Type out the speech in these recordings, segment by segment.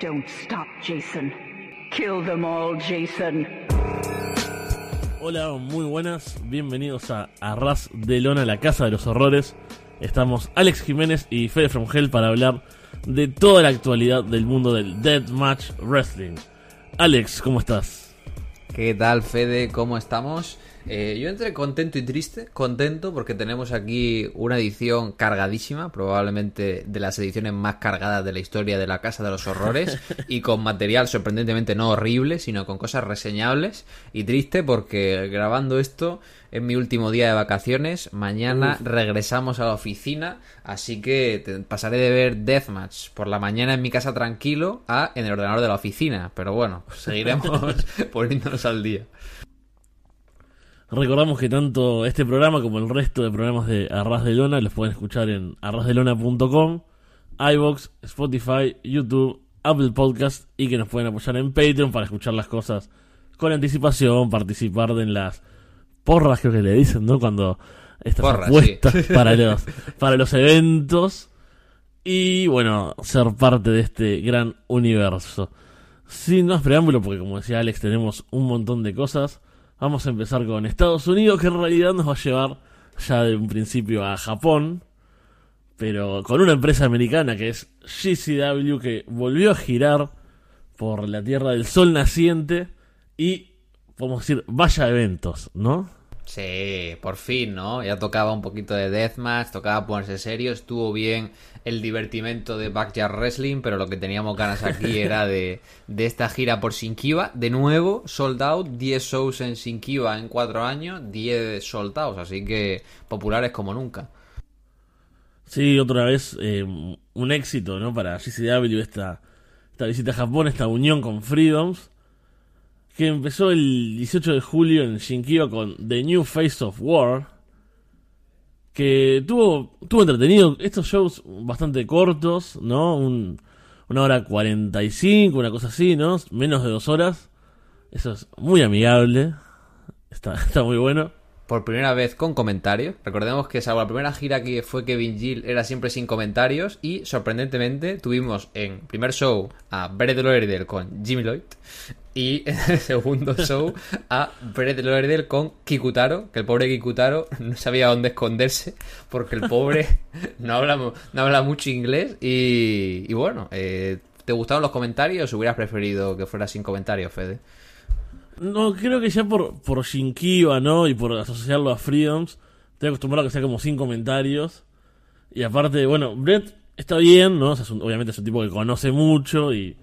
Don't stop, Jason. Kill them all, Jason. Hola, muy buenas. Bienvenidos a Arras de Lona, la casa de los horrores. Estamos Alex Jiménez y Fede From Hell para hablar de toda la actualidad del mundo del Deathmatch Wrestling. Alex, ¿cómo estás? ¿Qué tal, Fede? ¿Cómo estamos? Eh, yo entre contento y triste. Contento porque tenemos aquí una edición cargadísima, probablemente de las ediciones más cargadas de la historia de la Casa de los Horrores, y con material sorprendentemente no horrible, sino con cosas reseñables. Y triste porque grabando esto es mi último día de vacaciones. Mañana regresamos a la oficina, así que te- pasaré de ver Deathmatch por la mañana en mi casa tranquilo a en el ordenador de la oficina. Pero bueno, seguiremos poniéndonos al día. Recordamos que tanto este programa como el resto de programas de Arras de Lona los pueden escuchar en arrasdelona.com, iBox, Spotify, YouTube, Apple Podcast y que nos pueden apoyar en Patreon para escuchar las cosas con anticipación, participar de en las porras creo que le dicen, ¿no? Cuando estas Porras, apuestas sí. para los para los eventos y bueno, ser parte de este gran universo. Sin más preámbulo, porque como decía Alex, tenemos un montón de cosas. Vamos a empezar con Estados Unidos, que en realidad nos va a llevar ya de un principio a Japón, pero con una empresa americana que es GCW, que volvió a girar por la Tierra del Sol naciente y, podemos decir, vaya eventos, ¿no? Sí, por fin, ¿no? Ya tocaba un poquito de Deathmatch, tocaba ponerse serio, estuvo bien el divertimento de Backyard Wrestling, pero lo que teníamos ganas aquí era de, de esta gira por Shinkiba. De nuevo, sold out, 10 shows en Shinkiba en 4 años, 10 sold outs, así que populares como nunca. Sí, otra vez eh, un éxito, ¿no? Para GCW esta, esta visita a Japón, esta unión con Freedoms, que empezó el 18 de julio en Shinkiba con The New Face of War, que tuvo, tuvo entretenido estos shows bastante cortos, ¿no? Un, una hora 45, una cosa así, ¿no? Menos de dos horas. Eso es muy amigable. Está, está muy bueno. Por primera vez con comentarios. Recordemos que salvo la primera gira que fue Kevin Gill era siempre sin comentarios. Y sorprendentemente tuvimos en primer show a Brett Lauderdale con Jimmy Lloyd. Y en segundo show a Brett Lauderdale con Kikutaro. Que el pobre Kikutaro no sabía dónde esconderse. Porque el pobre no habla, no habla mucho inglés. Y, y bueno, eh, ¿te gustaron los comentarios o hubieras preferido que fuera sin comentarios, Fede? No, creo que ya por, por Shinkiba, ¿no? Y por asociarlo a Freedoms, estoy acostumbrado a que sea como sin comentarios. Y aparte, bueno, Brett está bien, ¿no? O sea, es un- obviamente es un tipo que conoce mucho y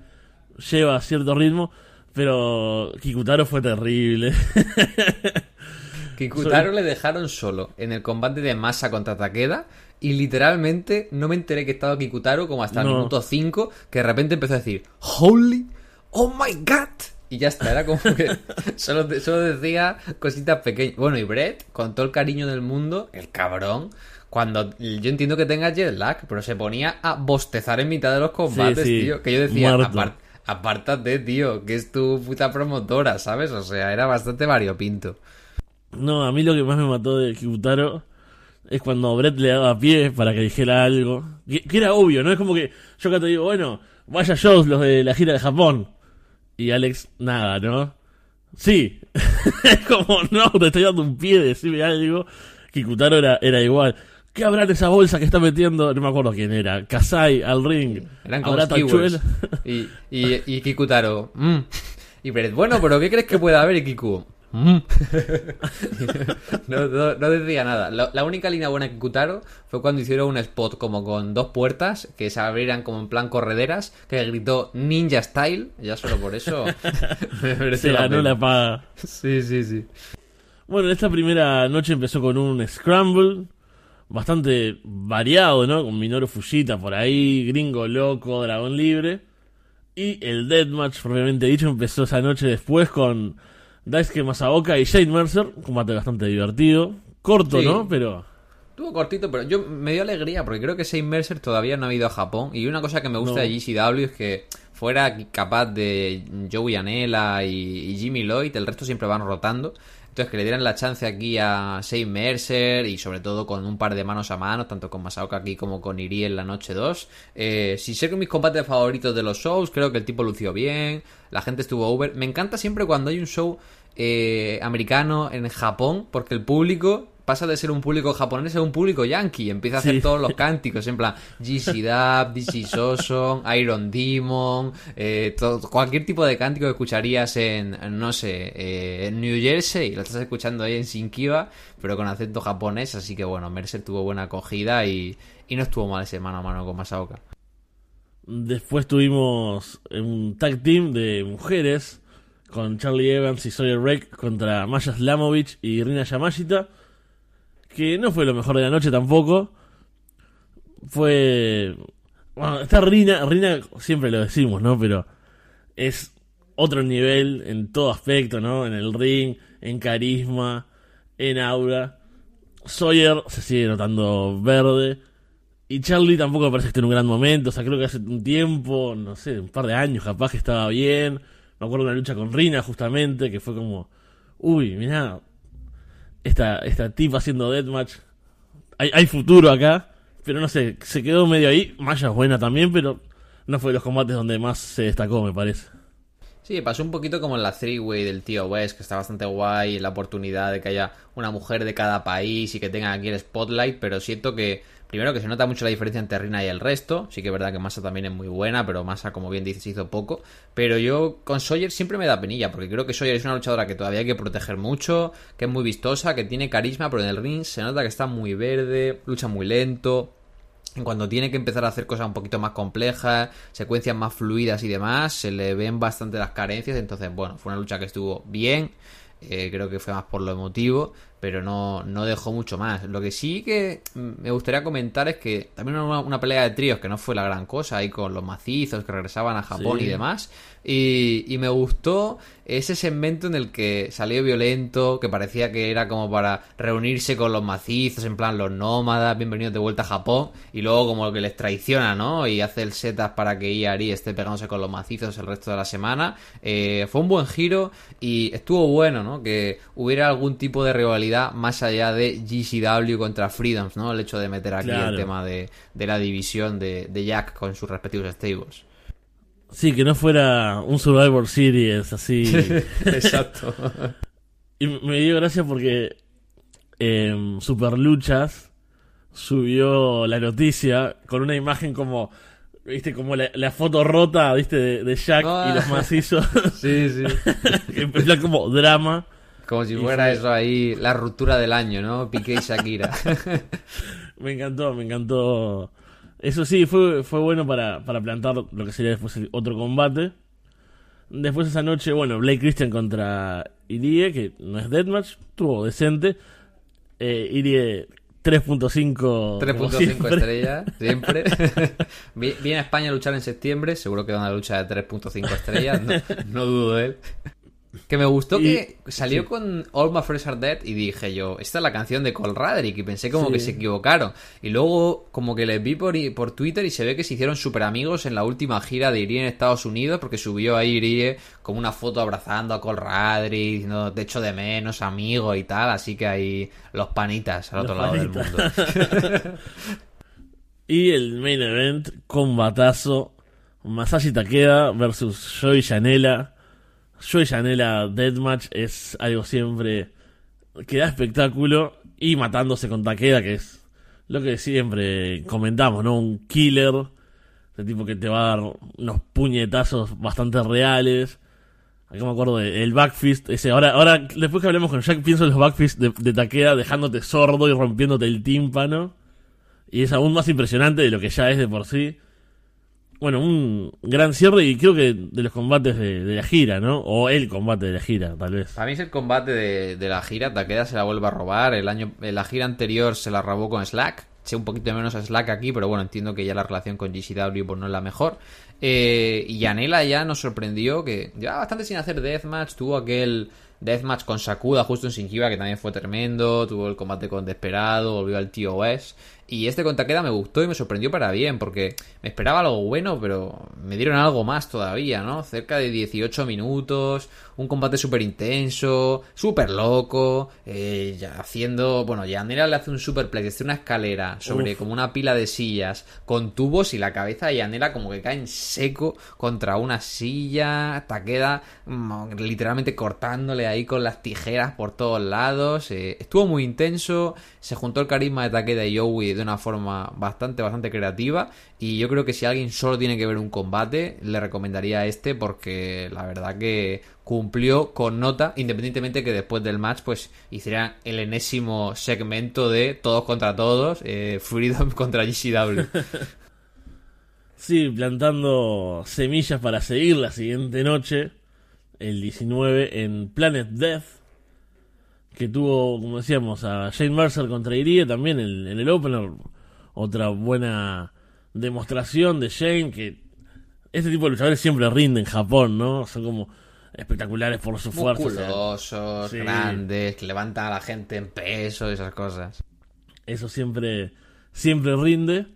lleva cierto ritmo, pero Kikutaro fue terrible. Kikutaro le dejaron solo en el combate de masa contra Takeda y literalmente no me enteré que estaba Kikutaro como hasta el No. minuto 5 que de repente empezó a decir Holy, oh my god y ya está, era como que solo, solo decía cositas pequeñas. Bueno, y Brett, con todo el cariño del mundo, el cabrón, cuando yo entiendo que tenga jet lag, pero se ponía a bostezar en mitad de los combates, sí, tío. Que yo decía, apart- apártate, tío, que es tu puta promotora, ¿sabes? O sea, era bastante variopinto. no, a mí lo que más me mató de Kikutaro es cuando Brett le daba pie para que dijera algo. Que, que era obvio, ¿no? Es como que yo acá te digo, bueno, vaya shows los de la gira de Japón. Y Alex, nada, ¿no? Sí. es como, no, te estoy dando un pie, decime algo. Kikutaro era, era igual. ¿Qué habrá en esa bolsa que está metiendo? No me acuerdo quién era. Kasai al ring. Eran como. Y, y, y Kikutaro. mm. Y Brett, bueno, pero ¿qué crees que puede haber? Kiku. Mm. no, no- no decía nada. La, la única línea buena de Kikutaro fue cuando hicieron un spot como con dos puertas que se abrieran como en plan correderas, que gritó Ninja Style. Ya solo por eso me merece Se la ganó la paga. Sí, sí, sí. Bueno, esta primera noche empezó con un Scramble. Bastante variado, ¿no? Con Minoru Fujita por ahí, Gringo Loco, Dragón Libre. Y el Deathmatch, propiamente dicho, empezó esa noche después con Daisuke Masaoka y Shane Mercer. Combate bastante divertido. Corto, Sí. ¿no? Pero Estuvo cortito, pero yo me dio alegría porque creo que Shane Mercer todavía no ha ido a Japón. Y una cosa que me gusta No. de GCW es que fuera capaz de Joey Anela y, y Jimmy Lloyd, el resto siempre van rotando. Entonces, que le dieran la chance aquí a Shane Mercer y sobre todo con un par de manos a mano, tanto con Masaoka aquí como con Iri en la noche 2. Eh, si sé que mis combates favoritos de los shows, creo que el tipo lució bien, la gente estuvo over. Me encanta siempre cuando hay un show eh, americano en Japón, porque el público pasa de ser un público japonés a un público yankee. Empieza a hacer Sí. todos los cánticos, en plan GC Dub, DC Soson, Iron Demon, eh, todo- cualquier tipo de cántico que escucharías en, no sé, eh, en New Jersey, lo estás escuchando ahí en Shinkiba, pero con acento japonés. Así que bueno, Mercer tuvo buena acogida y, y no estuvo mal ese mano a mano con Masaoka. Después tuvimos un tag team de mujeres con Charlie Evans y Sawyer Wreck contra Maya Slamovich y Rina Yamashita. Que no fue lo mejor de la noche tampoco. Fue. Bueno, está Rina. Rina siempre lo decimos, ¿no? Pero es otro nivel en todo aspecto, ¿no? En el ring, en carisma, en aura. Sawyer se sigue notando verde. Y Charlie tampoco me parece que esté en un gran momento. O sea, creo que hace un tiempo, no sé, un par de años capaz que estaba bien. Me acuerdo de una lucha con Rina justamente, que fue como, uy, mirá, esta, esta tipa haciendo deathmatch. Hay, hay futuro acá, pero no sé, se quedó medio ahí. Maya es buena también, pero no fue de los combates donde más se destacó, me parece. Sí, pasó un poquito como en la three-way del tío West, que está bastante guay, la oportunidad de que haya una mujer de cada país y que tengan aquí el spotlight, pero siento que, primero que se nota mucho la diferencia entre Rina y el resto, sí que es verdad que Massa también es muy buena, pero Massa, como bien dices, hizo poco, pero yo con Sawyer siempre me da penilla, porque creo que Sawyer es una luchadora que todavía hay que proteger mucho, que es muy vistosa, que tiene carisma, pero en el ring se nota que está muy verde, lucha muy lento, cuando tiene que empezar a hacer cosas un poquito más complejas, secuencias más fluidas y demás, se le ven bastante las carencias. Entonces, bueno, fue una lucha que estuvo bien. eh, creo que fue más por lo emotivo, pero no, no dejó mucho más. Lo que sí que me gustaría comentar es que también una, una pelea de tríos que no fue la gran cosa, ahí con los macizos que regresaban a Japón Sí. y demás. Y, y me gustó ese segmento en el que salió violento, que parecía que era como para reunirse con los macizos, en plan los nómadas, bienvenidos de vuelta a Japón, y luego como que les traiciona, ¿no? Y hace el setup para que Iari esté pegándose con los macizos el resto de la semana. Eh, fue un buen giro y estuvo bueno, ¿no? Que hubiera algún tipo de rivalidad más allá de GCW contra Freedoms, ¿no? El hecho de meter aquí Claro. el tema de, de la división de, de Jack con sus respectivos stables. Sí, que no fuera un Survivor Series así. Exacto. Y me dio gracia porque eh, Superluchas subió la noticia con una imagen como, viste, como la, la foto rota, viste, de, de Jack Ah. y los macizos. sí, sí. que en plan como drama. Como si fuera fue- eso ahí, la ruptura del año, ¿no? Piqué y Shakira. Me encantó, me encantó. Eso sí, fue, fue bueno para, para plantar lo que sería después el otro combate. Después esa noche, bueno, Blake Christian contra Irie, que no es deathmatch, estuvo decente. Eh, Irie 3.5 como 3.5 siempre. estrellas, siempre. Vi- Viene a España a luchar en septiembre, seguro que da una lucha de 3.5 estrellas, no, no dudo de él. Que me gustó Y- que salió sí. con All My Friends Are Dead y dije yo, esta es la canción de Cole Radrick y pensé como Sí. que se equivocaron. Y luego como que les vi por, por Twitter y se ve que se hicieron súper amigos en la última gira de Irie en Estados Unidos porque subió ahí Irie como una foto abrazando a Cole Radrick, diciendo te echo de menos, amigo y tal. Así que ahí los panitas al Los otro lado del mundo. Y el main event, combatazo. Masashi Takeda versus Joey Janela. Joey Janela Deathmatch es algo siempre que da espectáculo. Y matándose con Takeda, que es lo que siempre comentamos, ¿no? Un killer. De tipo que te va a dar unos puñetazos bastante reales. Acá me acuerdo del backfist. Ese, ahora, ahora, después que hablemos con Jack, pienso en los backfist de, de Takeda dejándote sordo y rompiéndote el tímpano. Y es aún más impresionante de lo que ya es de por sí. Bueno, un gran cierre y creo que de los combates de, la gira, ¿no? O el combate de la gira, tal vez. Para mí es el combate de, de la gira. Takeda se la vuelve a robar. El año, en la gira anterior se la robó con Slack. Sé un poquito menos a Slack aquí, pero bueno, entiendo que ya la relación con GCW pues, no es la mejor. Eh, y Yanela ya nos sorprendió que llevaba bastante sin hacer deathmatch. Tuvo aquel deathmatch con Sakuda justo en Shinjiba que también fue tremendo. Tuvo el combate con Desperado, volvió al West. Y este con Takeda me gustó y me sorprendió para bien, porque me esperaba algo bueno, pero me dieron algo más todavía, ¿no? Cerca de 18 minutos, un combate súper intenso, súper loco, eh, ya haciendo, bueno, Yanela le hace un superplex desde una escalera sobre Uf. como una pila de sillas con tubos y la cabeza de Yanela como que cae en seco contra una silla, Takeda mm, literalmente cortándole ahí con las tijeras por todos lados, eh, estuvo muy intenso, se juntó el carisma de Takeda y Joey de una forma bastante, bastante creativa y yo creo que si alguien solo tiene que ver un combate, le recomendaría este porque la verdad que cumplió con nota, independientemente que después del match pues hicieran el enésimo segmento de todos contra todos, eh, Freedom contra GCW. Sí, plantando semillas para seguir la siguiente noche, el 19, en Planet Death, que tuvo, como decíamos, a Shane Mercer contra Irie también en, en el opener. Otra buena demostración de Shane, que este tipo de luchadores siempre rinden en Japón, ¿no? Son como espectaculares por su fuerza. o sea, Musculosos, Sí. grandes, que levantan a la gente en peso, esas cosas. Eso siempre, siempre rinde.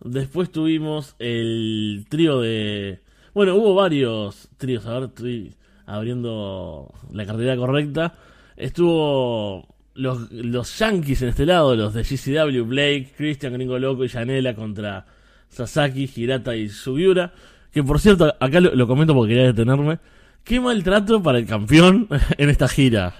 Después tuvimos el trío de... Bueno, hubo varios tríos. A ver, estoy abriendo la cartera correcta. Estuvo los, los Yankees en este lado, los de GCW, Blake, Christian Gringo Loco y Janela contra Sasaki, Hirata y Subiura. Que por cierto, acá lo, lo comento porque quería detenerme. Qué maltrato para el campeón en esta gira.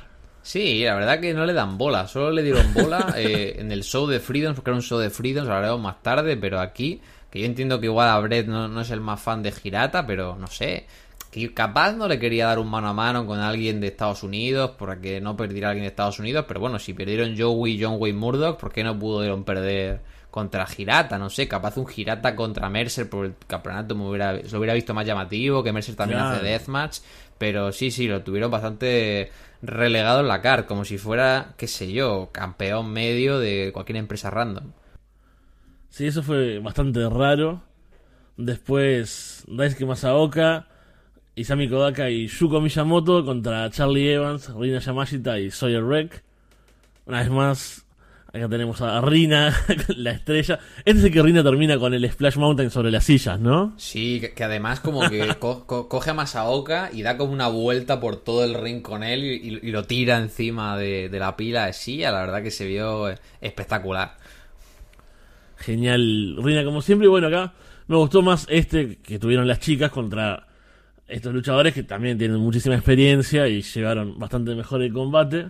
Sí, la verdad que no le dan bola, solo le dieron bola eh, en el show de Freedom, porque era un show de Freedom, lo hablaremos más tarde, pero aquí, que yo entiendo que igual a Brett no, no es el más fan de Hirata, pero no sé, que capaz no le quería dar un mano a mano con alguien de Estados Unidos, para que no perdiera a alguien de Estados Unidos, pero bueno, si perdieron Joey y John Wayne Murdoch, ¿por qué no pudieron perder contra Hirata? No sé, capaz un Hirata contra Mercer por el campeonato me hubiera, se lo hubiera visto más llamativo, que Mercer también Claro. hace deathmatch, pero sí, sí, lo tuvieron bastante relegado en la car, como si fuera, qué sé yo, campeón medio de cualquier empresa random. Sí, eso fue bastante raro. Después, Daisuke Masaoka, Isami Kodaka y Yuko Miyamoto contra Charlie Evans, Rina Yamashita y Sawyer Wreck. Una vez más, acá tenemos a Rina, la estrella. Este es el que Rina termina con el Splash Mountain sobre las sillas, ¿no? Sí, que, que además como que co- co- coge a Masaoka y da como una vuelta por todo el ring con él y, y- y lo tira encima de, de la pila de silla, la verdad que se vio eh, espectacular. Genial, Rina como siempre. Y bueno, acá me gustó más este que tuvieron las chicas contra estos luchadores que también tienen muchísima experiencia y llevaron bastante mejor el combate.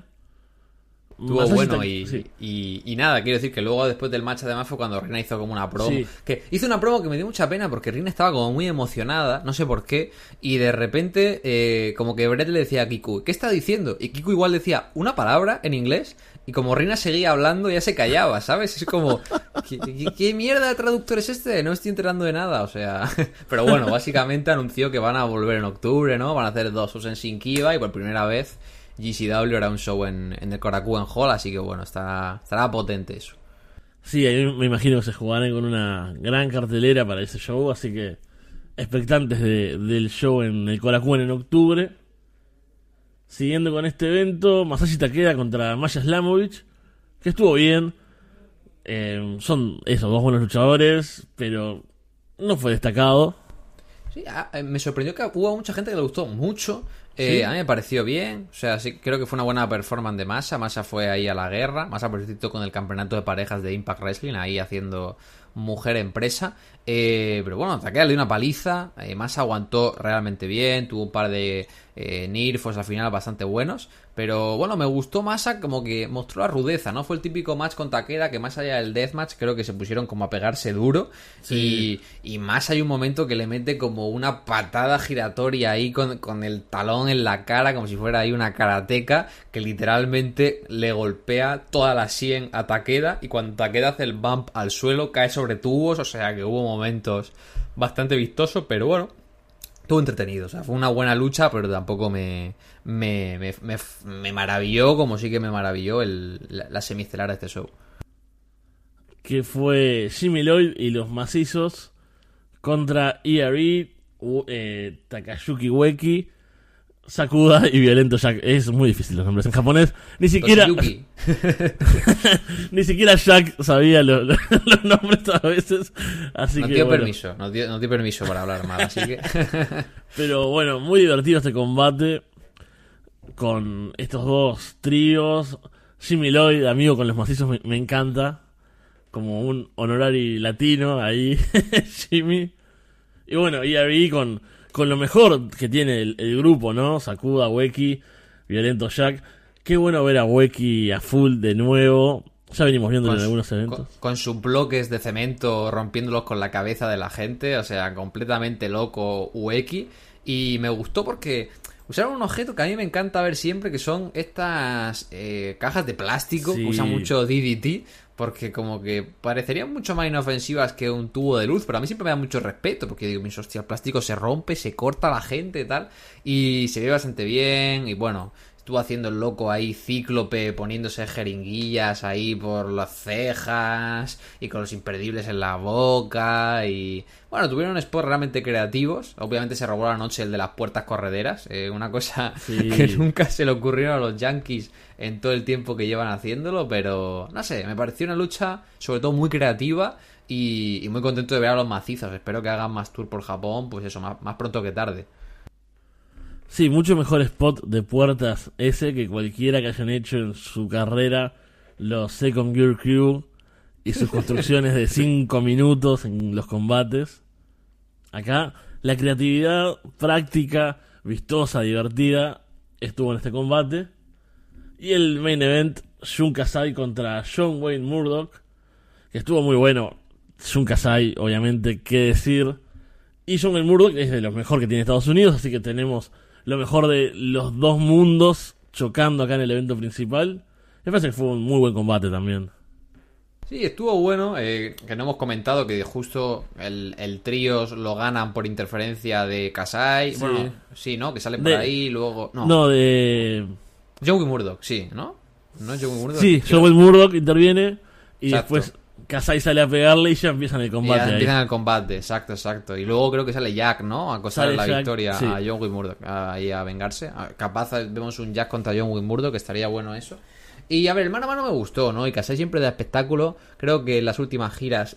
Estuvo Masashi bueno y, sí. y, y nada, quiero decir que luego después del match además fue cuando Rina hizo como una promo. Sí. Que hizo una promo que me dio mucha pena porque Rina estaba como muy emocionada, no sé por qué, y de repente eh, como que Brett le decía a Kiku, ¿qué está diciendo? Y Kiku igual decía una palabra en inglés y como Rina seguía hablando ya se callaba, ¿sabes? Es como, ¿qué, mierda de traductor es este? No estoy enterando de nada, o sea... Pero bueno, básicamente anunció que van a volver en octubre, ¿no? Van a hacer dos shows en Shinkiba y por primera vez GCW hará un show en, el Korakuen Hall, así que bueno, estará, estará potente eso. Sí, me imagino que se jugarán con una gran cartelera para ese show, así que expectantes de- del show en el Korakuen en octubre. Siguiendo con este evento, Masashi Takeda contra Maya Slamovich, que estuvo bien. Eh, son esos dos buenos luchadores, pero no fue destacado. Sí, ah, eh, me sorprendió que hubo mucha gente que le gustó mucho. Eh, Sí. A mí me pareció bien. O sea, sí, creo que fue una buena performance de Massa. Massa fue ahí a la guerra. Massa, por cierto, con el campeonato de parejas de Impact Wrestling, ahí haciendo mujer empresa. Eh, pero bueno, Takeda le dio una paliza. Eh, Massa aguantó realmente bien. Tuvo un par de eh, nirfos al final bastante buenos. Pero bueno, me gustó Massa como que mostró la rudeza, ¿no? Fue el típico match con Takeda que más allá del deathmatch creo que se pusieron como a pegarse duro. Y, y más hay un momento que le mete como una patada giratoria ahí con, con el talón en la cara, como si fuera ahí una karateca, que literalmente le golpea toda la sien a Takeda. Y cuando Takeda hace el bump al suelo, cae sobre tubos. O sea que hubo momentos bastante vistosos, pero bueno, Estuvo entretenido, o sea, fue una buena lucha, pero tampoco me, me, me, me, maravilló como sí que me maravilló el, la, la semiestelar de este show. que fue Jimmy Lloyd y los macizos contra ERE, eh, Takayuki Ueki. Sakuda y Violento Jack. Es muy difícil los nombres en japonés. Ni siquiera, ni siquiera Jack sabía lo- lo- los nombres a veces. Así No que, dio bueno. permiso, no dio, dio permiso para hablar mal, así que... Pero bueno, muy divertido este combate. Con estos dos tríos. Jimmy Lloyd, amigo con los macizos, me, me encanta. Como un honorari latino ahí, Jimmy. Y bueno, y ahí con, con lo mejor que tiene el, el grupo, ¿no? Sakuda, Weki, Violento Jack. Qué bueno ver a Weki a full de nuevo. Ya venimos viendo en algunos eventos. con- con sus bloques de cemento rompiéndolos con la cabeza de la gente, o sea, completamente loco Ueki. Y me gustó porque usaron un objeto que a mí me encanta ver siempre, que son estas eh, cajas de plástico, Sí. que usan mucho DDT, porque como que parecerían mucho más inofensivas que un tubo de luz, pero a mí siempre me da mucho respeto, porque digo, mis hostia, el plástico se rompe, se corta la gente y tal, y se ve bastante bien, y bueno, estuvo haciendo el loco ahí, cíclope, poniéndose jeringuillas ahí por las cejas, y con los imperdibles en la boca, y bueno, tuvieron spots realmente creativos, obviamente se robó la noche el de las puertas correderas, eh, una cosa Sí. que nunca se le ocurrieron a los Yankees en todo el tiempo que llevan haciéndolo, pero no sé, me pareció una lucha sobre todo muy creativa y, y muy contento de ver a los macizos. Espero que hagan más tour por Japón, pues eso, más, más pronto que tarde. Sí, mucho mejor spot de puertas ese que cualquiera que hayan hecho en su carrera los Second Gear Crew y sus construcciones de 5 minutos en los combates. Acá la creatividad práctica, vistosa, divertida estuvo en este combate. Y el main event, Shun Kasai contra John Wayne Murdoch, que estuvo muy bueno. Shun Kasai, obviamente, qué decir. Y John Wayne Murdoch es de lo mejor que tiene Estados Unidos, así que tenemos lo mejor de los dos mundos chocando acá en el evento principal. Me parece que fue un muy buen combate también. Sí, estuvo bueno, eh, que no hemos comentado que justo el, el tríos lo ganan por interferencia de Kasai. Sí. Bueno, sí, ¿no? Que sale por De- ahí, luego... No, No, de... Joey Murdoch, sí, ¿no? ¿No es Joey Murdoch? Sí, Wayne Murdoch interviene y Exacto. después Kasai sale a pegarle y ya empiezan el combate. ya ahí. empiezan el combate, exacto, exacto. Y luego creo que sale Jack, ¿no? A acosar Sale la Jack, victoria sí. a John Wayne Murdoch, ahí a vengarse. Capaz vemos un Jack contra John Wayne Murdoch, que estaría bueno eso. Y a ver, el mano a mano me gustó, ¿no? Y Kasai siempre da espectáculo. Creo que en las últimas giras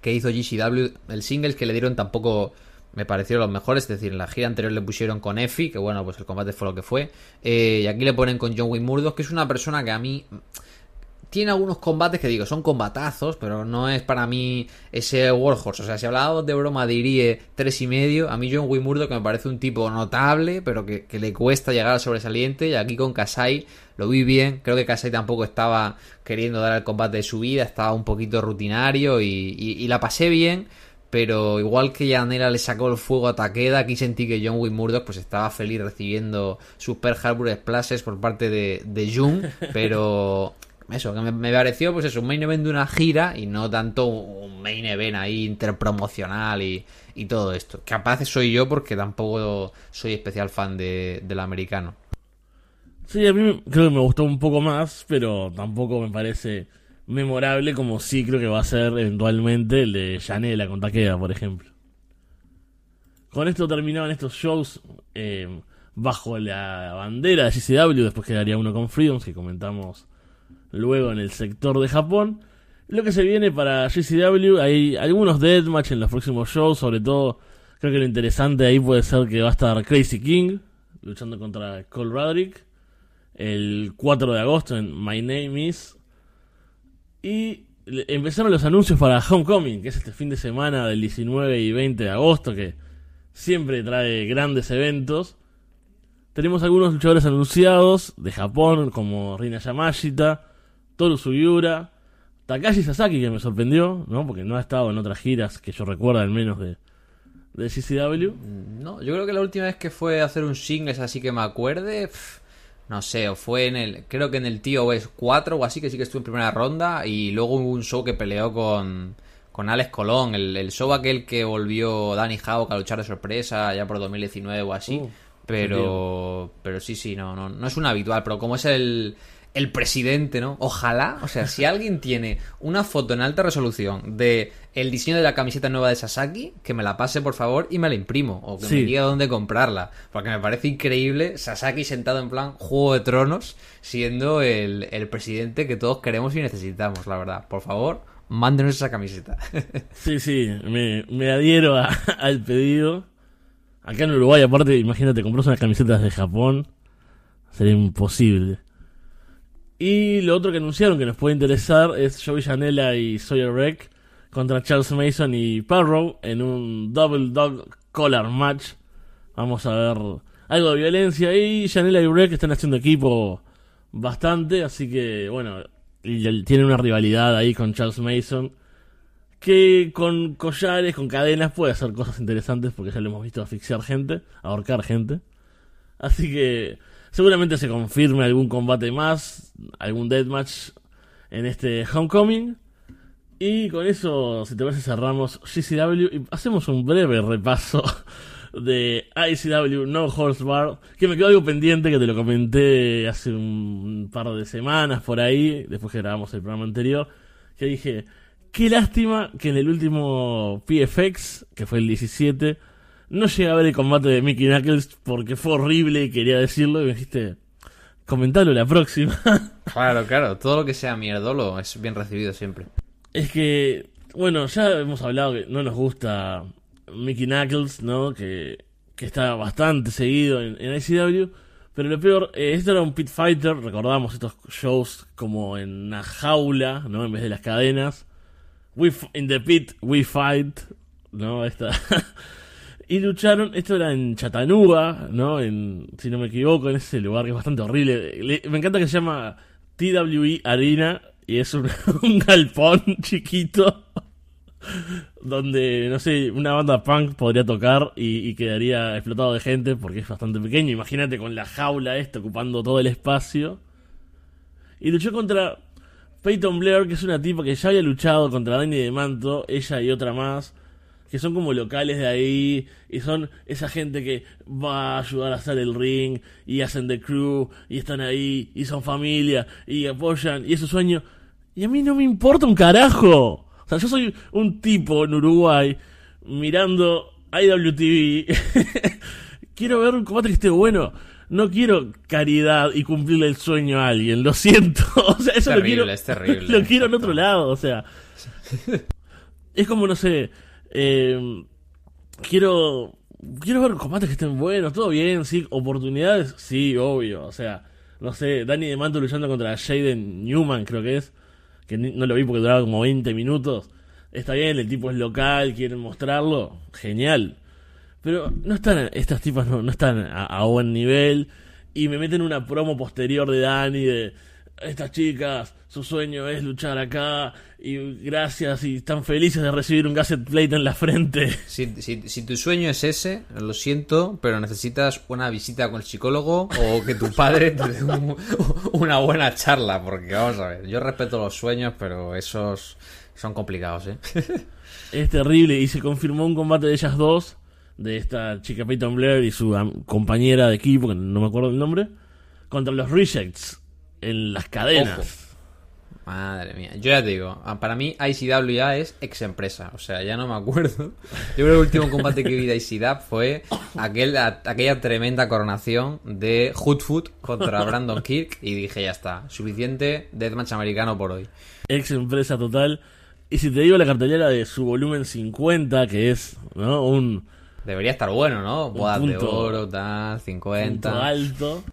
que hizo GCW, el singles que le dieron tampoco me parecieron los mejores. Es decir, en la gira anterior le pusieron con Effie, que bueno, pues el combate fue lo que fue. Eh, y aquí le ponen con John Wayne Murdoch, que es una persona que a mí tiene algunos combates que digo, son combatazos, pero no es para mí ese Warhorse. O sea, si hablábamos de broma de Irie y medio, a mí John Wayne Murdoch que me parece un tipo notable, pero que, que le cuesta llegar al sobresaliente. Y aquí con Kasai lo vi bien. Creo que Kasai tampoco estaba queriendo dar el combate de su vida, estaba un poquito rutinario y, y- y la pasé bien. Pero igual que Yanela le sacó el fuego a Takeda, aquí sentí que John Wayne Murdoch pues estaba feliz recibiendo sus Pearl Harbor Splashes por parte de, de Jung, pero eso, que me, pareció pues eso, un main event de una gira y no tanto un main event ahí interpromocional y, y todo esto. Capaz soy yo porque tampoco soy especial fan de, del americano. Sí, a mí creo que me gustó un poco más, pero tampoco me parece memorable como sí creo que va a ser eventualmente el de Janela con Takeda, por ejemplo. Con esto terminaban estos shows eh, bajo la bandera de GCW, después quedaría uno con Freedoms, que comentamos luego en el sector de Japón. Lo que se viene para GCW, hay algunos deathmatch en los próximos shows, sobre todo creo que lo interesante ahí puede ser que va a estar Crazy King luchando contra Cole Roderick el 4 de agosto en My Name Is. Y empezaron los anuncios para Homecoming, que es este fin de semana del 19 y 20 de agosto, que siempre trae grandes eventos. Tenemos algunos luchadores anunciados de Japón, como Rina Yamashita, Toru Sugiura, Takashi Sasaki, que me sorprendió, ¿no? Porque no ha estado en otras giras que yo recuerdo, al menos de, de GCW. No, yo creo que la última vez que fue a hacer un singles así que me acuerde, pf, no sé, o fue en el, creo que en el TOS 4 o así, que sí que estuvo en primera ronda, y luego hubo un show que peleó con, con Alex Colón, el, el show aquel que volvió Danny Hawk a luchar de sorpresa ya por 2019 o así, Uh, pero, pero sí, sí, no, no, no es un habitual, pero como es el, el presidente, ¿no? Ojalá, o sea, si alguien tiene una foto en alta resolución de el diseño de la camiseta nueva de Sasaki, que me la pase por favor y me la imprimo o que Sí. me diga dónde comprarla, porque me parece increíble Sasaki sentado en plan Juego de Tronos, siendo el, el presidente que todos queremos y necesitamos, la verdad. Por favor, mándenos esa camiseta. Sí, sí, me, me adhiero a- al pedido. Acá en Uruguay, aparte, imagínate, compras unas camisetas de Japón. Sería imposible. Y lo otro que anunciaron que nos puede interesar es Joey Janela y Sawyer Wreck contra Charles Mason y Parrow en un Double Dog Collar Match. Vamos a ver algo de violencia y Janela y Wreck están haciendo equipo bastante, así que bueno, tienen una rivalidad ahí con Charles Mason que con collares, con cadenas puede hacer cosas interesantes porque ya lo hemos visto asfixiar gente, ahorcar gente. Así que seguramente se confirme algún combate más, algún deathmatch en este Homecoming. Y con eso, si te parece, cerramos GCW y hacemos un breve repaso de ICW No Horse Bar, que me quedó algo pendiente que te lo comenté hace un par de semanas por ahí, después que grabamos el programa anterior, que dije, qué lástima que en el último PFX, que fue el 17, no llegué a ver el combate de Mickey Knuckles porque fue horrible y quería decirlo y me dijiste, comentalo la próxima. claro, claro, todo lo que sea mierdolo es bien recibido siempre. Es que, bueno, ya hemos hablado que no nos gusta Mickey Knuckles, ¿no? Que, que está bastante seguido en, en ICW. Pero lo peor, eh, esto era un pit fighter, recordamos estos shows como en una jaula, ¿no? En vez de las cadenas. We f- in the pit, we fight, ¿no? Esta. y lucharon, esto era en Chattanooga, ¿no? En, si no me equivoco, en ese lugar que es bastante horrible. Le- me encanta que se llama TWE Arena y es un, un galpón chiquito donde, no sé, una banda punk podría tocar y, y quedaría explotado de gente porque es bastante pequeño. Imagínate con la jaula esta ocupando todo el espacio. Y luchó contra Peyton Blair, que es una tipa que ya había luchado contra Danny de Manto, ella y otra más, que son como locales de ahí, y son esa gente que va a ayudar a hacer el ring, y hacen The Crew, y están ahí, y son familia, y apoyan, y es su sueño. Y a mí no me importa un carajo. O sea, yo soy un tipo en Uruguay mirando IWTV. quiero ver un combate que esté bueno. No quiero caridad y cumplirle el sueño a alguien. Lo siento. O sea, eso lo quiero. es terrible. Lo quiero en otro lado. O sea, es como no sé. Eh, quiero quiero ver combates que estén buenos. Todo bien, sí. Oportunidades, sí, obvio. O sea, no sé. Danny de Manto luchando contra Jaden Newman, creo que es que no lo vi porque duraba como 20 minutos. Está bien, el tipo es local, quieren mostrarlo, genial. Pero no están, estas tipas no, no están a, buen nivel. Y me meten una promo posterior de Dani de estas chicas, su sueño es luchar acá. Y gracias, y están felices de recibir un gasset plate en la frente. Si, si, si tu sueño es ese, lo siento, pero necesitas una visita con el psicólogo o que tu padre te dé un- una buena charla, porque vamos a ver, yo respeto los sueños, pero esos son complicados, ¿eh? Es terrible. Y se confirmó un combate de ellas dos. De esta chica Peyton Blair y su compañera de equipo, que no me acuerdo el nombre. Contra los Rejects. En las cadenas. Madre mía, yo ya te digo, ah, para mí ICW ya es ex empresa, o sea, ya no me acuerdo. Yo creo que el último combate que vi de ICW fue aquel, a- aquella tremenda coronación de Hoodfoot contra Brandon Kirk y dije, ya está, suficiente deathmatch americano por hoy. Ex empresa total. Y si te digo la cartelera de su volumen 50, que es ¿no? un Debería estar bueno, ¿no? Bodas de punto- oro, tal, punto 50. alto.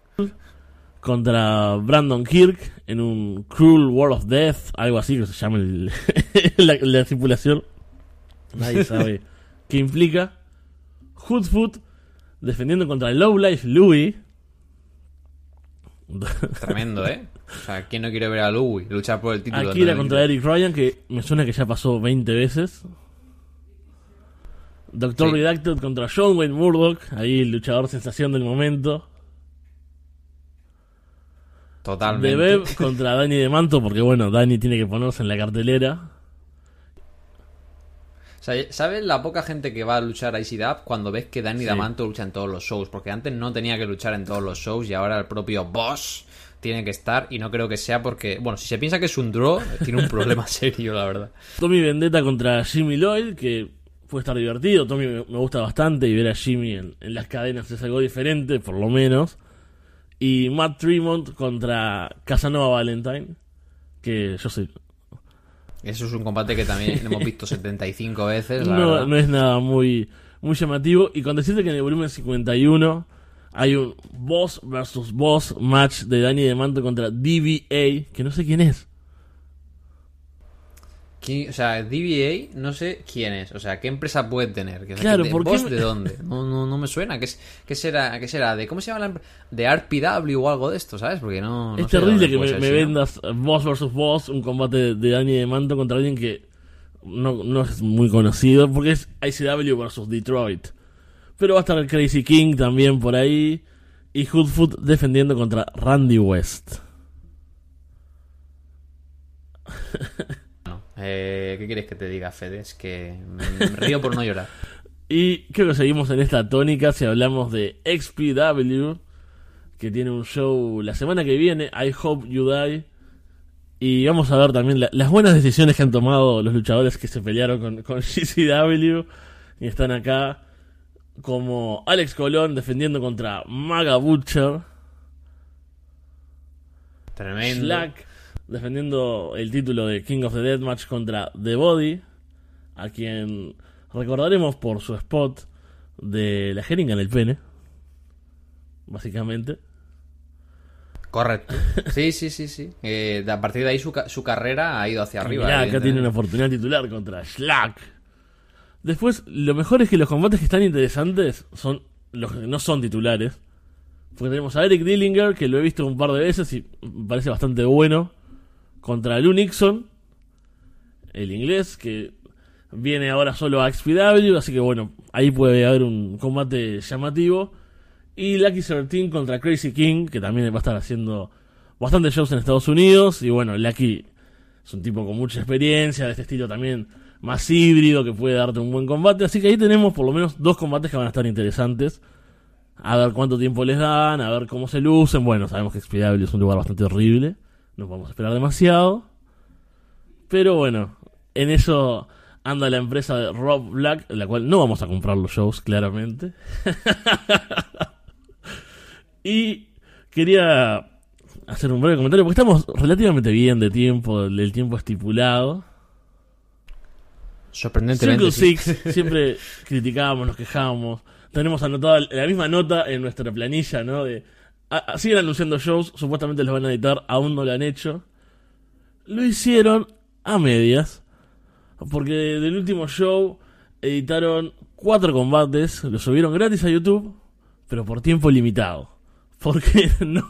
Contra Brandon Kirk en un Cruel World of Death, algo así que se llama el- la, la estipulación. Nadie sabe qué implica. Hoodfoot defendiendo contra Lowlife Louis. Tremendo, ¿eh? O sea, ¿quién no quiere ver a Louis luchar por el título? Akira contra 2023? Eric Ryan, que me suena que ya pasó 20 veces. Doctor Sí. Redacted contra John Wayne Murdoch, ahí el luchador sensación del momento. Totalmente. De contra Dani de Manto, porque bueno, Dani tiene que ponerse en la cartelera. O sea, ¿sabes la poca gente que va a luchar a ICDAP cuando ves que Danny Sí. D'Amato lucha en todos los shows? Porque antes no tenía que luchar en todos los shows y ahora el propio boss tiene que estar y no creo que sea porque, bueno, si se piensa que es un draw, tiene un problema serio, la verdad. Tommy Vendetta contra Jimmy Lloyd, que puede estar divertido. Tommy me me gusta bastante y ver a Jimmy en, en las cadenas es algo diferente, por lo menos. Y Matt Tremont contra Casanova Valentine, que yo soy. Eso es un combate que también hemos visto 75 veces, la No, verdad. no es nada muy, muy llamativo. Y con decirte que en el volumen 51 hay un boss versus boss match de Danny DeManto contra DBA, que no sé quién es. ¿Quién- o sea, DBA, no sé quién es. O sea, ¿qué empresa puede tener? Que- Claro, ¿de ¿por qué de dónde? No, no, no me suena. ¿Qué, es, qué será? ¿Qué será? ¿De cómo se llama la empresa? ¿De RPW o algo de esto, sabes? Porque no. no es de terrible que me, no. vendas boss versus boss, un combate de, de Danny DeManto contra alguien que no, no es muy conocido, porque es ICW versus Detroit. Pero va a estar el Crazy King también por ahí. Y Hoodfoot defendiendo contra Randy West. Eh, ¿Qué quieres que te diga, Fede? Es que me me río por no llorar. Y creo que seguimos en esta tónica si hablamos de XPW, que tiene un show la semana que viene, I Hope You Die. Y vamos a ver también la- las buenas decisiones que han tomado los luchadores que se pelearon con, con GCW. Y están acá como Alex Colón defendiendo contra Maga Butcher. Tremendo. Slack defendiendo el título de King of the Deathmatch contra The Body, a quien recordaremos por su spot de la jeringa en el pene, básicamente. Correcto. Sí, sí, sí, sí. Eh, a partir de ahí su, su carrera ha ido hacia arriba. Mirá, acá tiene una oportunidad titular contra Slack. Después, lo mejor es que los combates que están interesantes son los que no son titulares. Porque tenemos a Eric Dillinger, que lo he visto un par de veces y parece bastante bueno. Contra Lou Nixon, el inglés, que viene ahora solo a XPW. Así que bueno, ahí puede haber un combate llamativo. Y Lucky 13 contra Crazy King, que también va a estar haciendo bastantes shows en Estados Unidos. Y bueno, Lucky es un tipo con mucha experiencia, de este estilo también más híbrido, que puede darte un buen combate. Así que ahí tenemos por lo menos dos combates que van a estar interesantes. A ver cuánto tiempo les dan, a ver cómo se lucen. Bueno, sabemos que XPW es un lugar bastante horrible. No podemos esperar demasiado. Pero bueno, en eso anda la empresa de Rob Black, la cual no vamos a comprar los shows, claramente. y quería hacer un breve comentario, porque estamos relativamente bien de tiempo, del tiempo estipulado. Sorprendentemente. Circle. Six, siempre criticábamos, nos quejábamos. Tenemos anotada la misma nota en nuestra planilla, ¿no? De, a- siguen anunciando shows, supuestamente los van a editar, aún no lo han hecho. Lo hicieron a medias, porque del último show editaron cuatro combates, los subieron gratis a YouTube, pero por tiempo limitado. Porque no,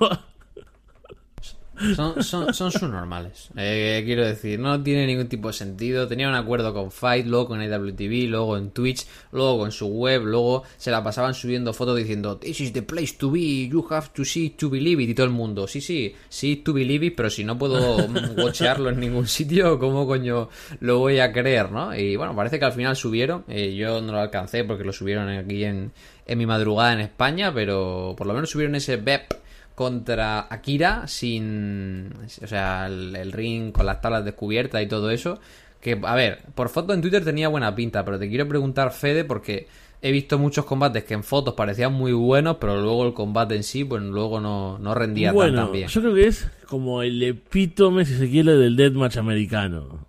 Son, son, son subnormales. Eh, quiero decir, no tiene ningún tipo de sentido. Tenía un acuerdo con Fight, luego con AWTV, luego en Twitch, luego con su web, luego se la pasaban subiendo fotos diciendo This is the place to be, you have to see to believe it y todo el mundo. Sí, sí, sí to believe it, pero si no puedo watchearlo en ningún sitio, ¿cómo coño lo voy a creer, no? Y bueno, parece que al final subieron. Eh, yo no lo alcancé porque lo subieron aquí en, en mi madrugada en España, pero por lo menos subieron ese BEP contra Akira sin o sea el, el ring con las tablas descubiertas y todo eso que a ver por foto en Twitter tenía buena pinta pero te quiero preguntar Fede porque he visto muchos combates que en fotos parecían muy buenos pero luego el combate en sí pues luego no, no rendía tan, bueno, tan bien yo creo que es como el epítome, si se quiere, del deathmatch americano.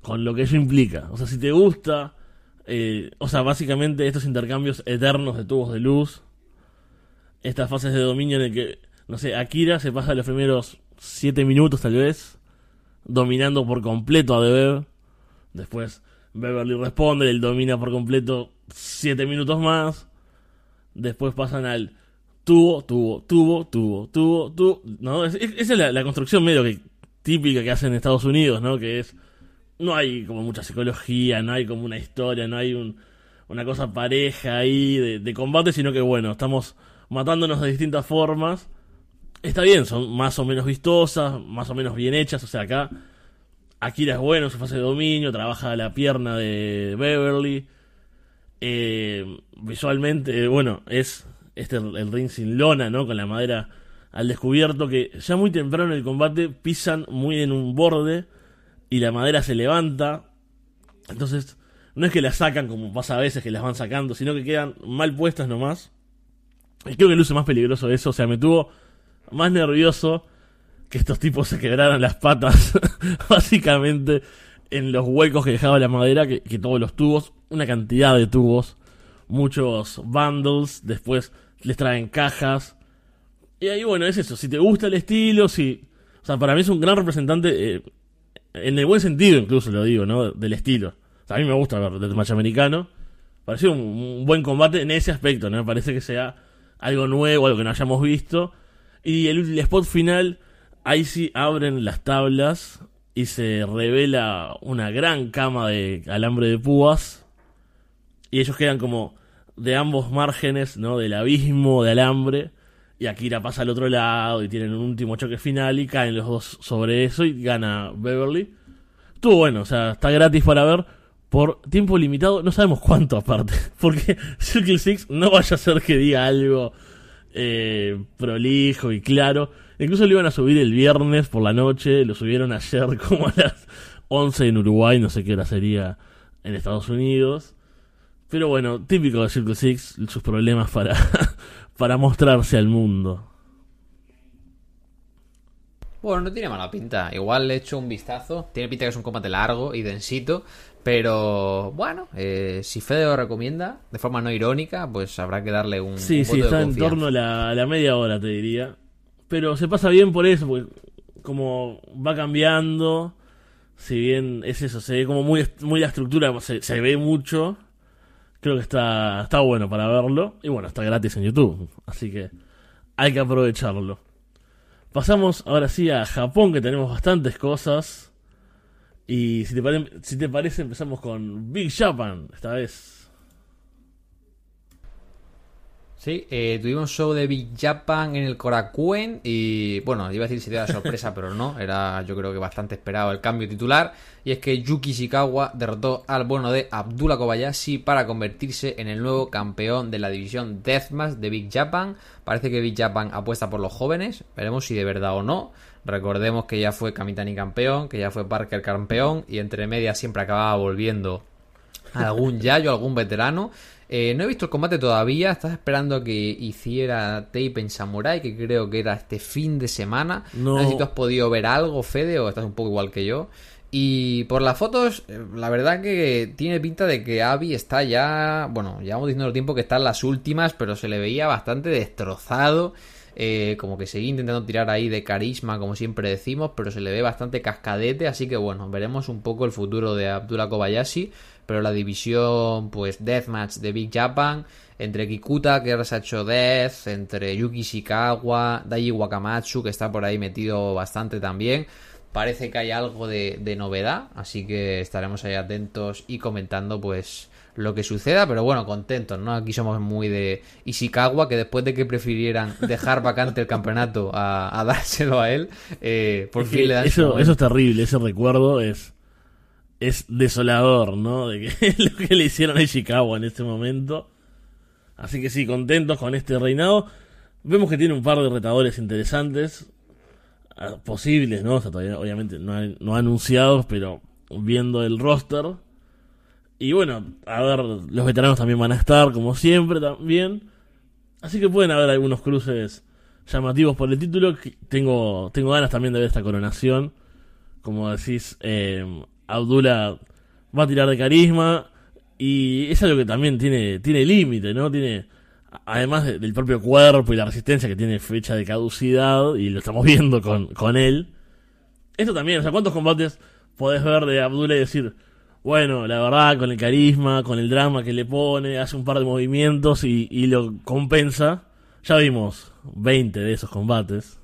Con lo que eso implica. O sea, si te gusta, eh, o sea, básicamente estos intercambios eternos de tubos de luz, estas fases de dominio en el que, no sé, Akira se pasa los primeros 7 minutos tal vez, dominando por completo a Deber. Después Beverly responde, él domina por completo 7 minutos más. Después pasan al tubo, tubo, tubo, tubo, tubo, tubo. ¿no? Es- es- esa es la, la construcción medio que típica que hacen en Estados Unidos, ¿no? Que es. No hay como mucha psicología, no hay como una historia, no hay un, una cosa pareja ahí de, de combate, sino que bueno, estamos matándonos de distintas formas. Está bien, son más o menos vistosas, más o menos bien hechas, o sea, acá Akira es bueno en su fase de dominio, trabaja la pierna de Beverly. Eh, visualmente, eh, bueno, es este el, ring sin lona, ¿no? Con la madera al descubierto que ya muy temprano en el combate pisan muy en un borde y la madera se levanta. Entonces, no es que la sacan como pasa a veces que las van sacando, sino que quedan mal puestas nomás. Y creo que uso más peligroso de eso, o sea, me tuvo más nervioso que estos tipos se quebraran las patas, básicamente, en los huecos que dejaba la madera, que, todos los tubos, una cantidad de tubos, muchos bundles, después les traen cajas. Y ahí, bueno, es eso, si te gusta el estilo, si... O sea, para mí es un gran representante, eh, en el buen sentido incluso lo digo, ¿no? Del estilo. A mí me gusta ver el match americano. Pareció un, un buen combate en ese aspecto, ¿no? Me parece que sea algo nuevo, algo que no hayamos visto. Y el, el spot final, ahí sí abren las tablas y se revela una gran cama de alambre de púas. Y ellos quedan como de ambos márgenes, ¿no? Del abismo de alambre. Y Akira pasa al otro lado y tienen un último choque final y caen los dos sobre eso y gana Beverly. Estuvo bueno, o sea, está gratis para ver por tiempo limitado, no sabemos cuánto aparte, porque Circle Six no vaya a ser que diga algo eh, prolijo y claro. Incluso lo iban a subir el viernes por la noche, lo subieron ayer como a las 11 en Uruguay, no sé qué hora sería en Estados Unidos. Pero bueno, típico de Circle Six, sus problemas para, para mostrarse al mundo. Bueno, no tiene mala pinta. Igual le he hecho un vistazo. Tiene pinta que es un combate largo y densito. Pero bueno, eh, si Fede lo recomienda de forma no irónica, pues habrá que darle un. Sí, un sí, está en torno a la, a la media hora, te diría. Pero se pasa bien por eso, porque como va cambiando, si bien es eso, se ve como muy, muy la estructura, se, se ve mucho. Creo que está, está bueno para verlo. Y bueno, está gratis en YouTube. Así que hay que aprovecharlo. Pasamos ahora sí a Japón, que tenemos bastantes cosas. Y si te, pare- si te parece, empezamos con Big Japan esta vez. Sí, eh, tuvimos show de Big Japan en el Korakuen y bueno, iba a decir si era sorpresa, pero no, era yo creo que bastante esperado el cambio titular y es que Yuki Ishikawa derrotó al bueno de Abdullah Kobayashi para convertirse en el nuevo campeón de la división Deathmatch de Big Japan. Parece que Big Japan apuesta por los jóvenes, veremos si de verdad o no. Recordemos que ya fue Kamitani campeón, que ya fue Parker campeón y entre medias siempre acababa volviendo algún yayo, algún veterano. Eh, no he visto el combate todavía, estás esperando a que hiciera tape en Samurai, que creo que era este fin de semana. No. sé si tú has podido ver algo, Fede, o estás un poco igual que yo. Y por las fotos, eh, la verdad que tiene pinta de que Abby está ya, bueno, llevamos diciendo el tiempo que está en las últimas, pero se le veía bastante destrozado. Eh, como que seguía intentando tirar ahí de carisma, como siempre decimos, pero se le ve bastante cascadete, así que bueno, veremos un poco el futuro de Abdullah Kobayashi, pero la división, pues, Deathmatch de Big Japan, entre Kikuta, que ahora se ha hecho Death, entre Yuki Ishikawa, Daiji Wakamatsu, que está por ahí metido bastante también, parece que hay algo de, de novedad, así que estaremos ahí atentos y comentando, pues, lo que suceda, pero bueno, contentos, ¿no? Aquí somos muy de Ishikawa, que después de que prefirieran dejar vacante el campeonato a, a dárselo a él, eh, por Es fin le dan eso, es terrible, ese recuerdo es es desolador, ¿no? De que lo que le hicieron a Ishikawa en este momento. Así que sí, contentos con este reinado. Vemos que tiene un par de retadores interesantes, ah, posibles, ¿no? O sea, todavía obviamente no, han- no anunciados, pero viendo el roster. Y bueno, a ver, los veteranos también van a estar, como siempre, también. Así que pueden haber algunos cruces llamativos por el título. Tengo, tengo ganas también de ver esta coronación. Como decís, eh, Abdullah va a tirar de carisma. Y es algo que también tiene, tiene límite, ¿no? Tiene, además de- del propio cuerpo y la resistencia que tiene fecha de caducidad, y lo estamos viendo con, con él. Esto también, o sea, ¿cuántos combates podés ver de Abdullah y decir, bueno, la verdad, con el carisma, con el drama que le pone, hace un par de movimientos y, y lo compensa? Ya vimos 20 de esos combates.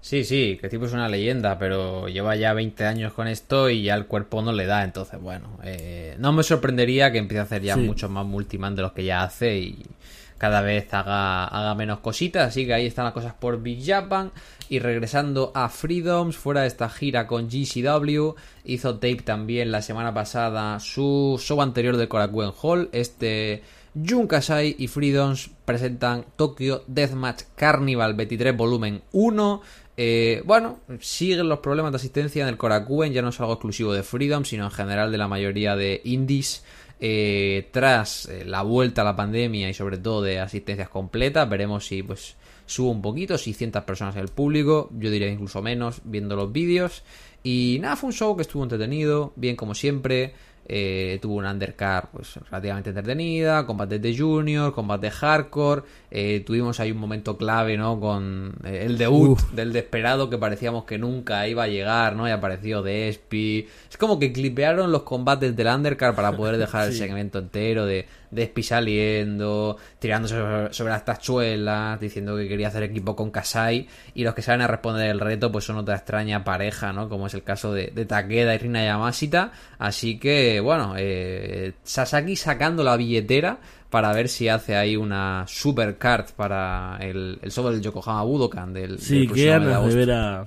Sí, sí, que el tipo es una leyenda, pero lleva ya 20 años con esto y ya el cuerpo no le da, entonces bueno, eh, no me sorprendería que empiece a hacer ya Sí. muchos más multiman de los que ya hace y cada vez haga, haga menos cositas, así que ahí están las cosas por Big Japan y regresando a Freedoms, fuera de esta gira con GCW, hizo tape también la semana pasada su show anterior de Korakuen Hall, este Jun Kasai y Freedoms presentan Tokyo Deathmatch Carnival 23 volumen 1. Eh, bueno, siguen los problemas de asistencia en el Korakuen, ya no es algo exclusivo de Freedom, sino en general de la mayoría de indies. Eh, tras eh, la vuelta a la pandemia y sobre todo de asistencias completas, veremos si pues sube un poquito, 600 personas en el público, yo diría incluso menos viendo los vídeos. Y nada, fue un show que estuvo entretenido, bien como siempre. Eh, tuvo una undercard pues relativamente entretenida, combates de junior, combate hardcore, eh, tuvimos ahí un momento clave, ¿no? Con eh, el debut del desesperado que parecíamos que nunca iba a llegar, ¿no? Y apareció Despi. Es como que clipearon los combates del undercard para poder dejar el segmento entero de Despi saliendo, tirándose sobre, las tachuelas, diciendo que quería hacer equipo con Kasai. Y los que saben a responder el reto, pues son otra extraña pareja, ¿no? Como es el caso de, de Takeda y Rina Yamashita. Así que, bueno, eh, Sasaki sacando la billetera para ver si hace ahí una super card para el, el show del Yokohama Budokan del, Sí, del de ganas de ver a,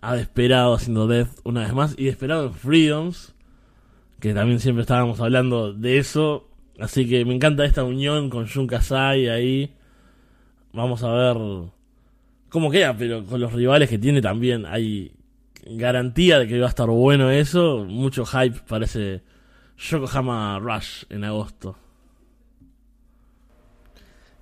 a Desperado haciendo Death una vez más. Y Desperado en Freedoms, que también siempre estábamos hablando de eso. Así que me encanta esta unión con Jun Kasai ahí. Vamos a ver cómo queda, pero con los rivales que tiene también hay garantía de que va a estar bueno eso. Mucho hype para ese Yokohama Rush en agosto.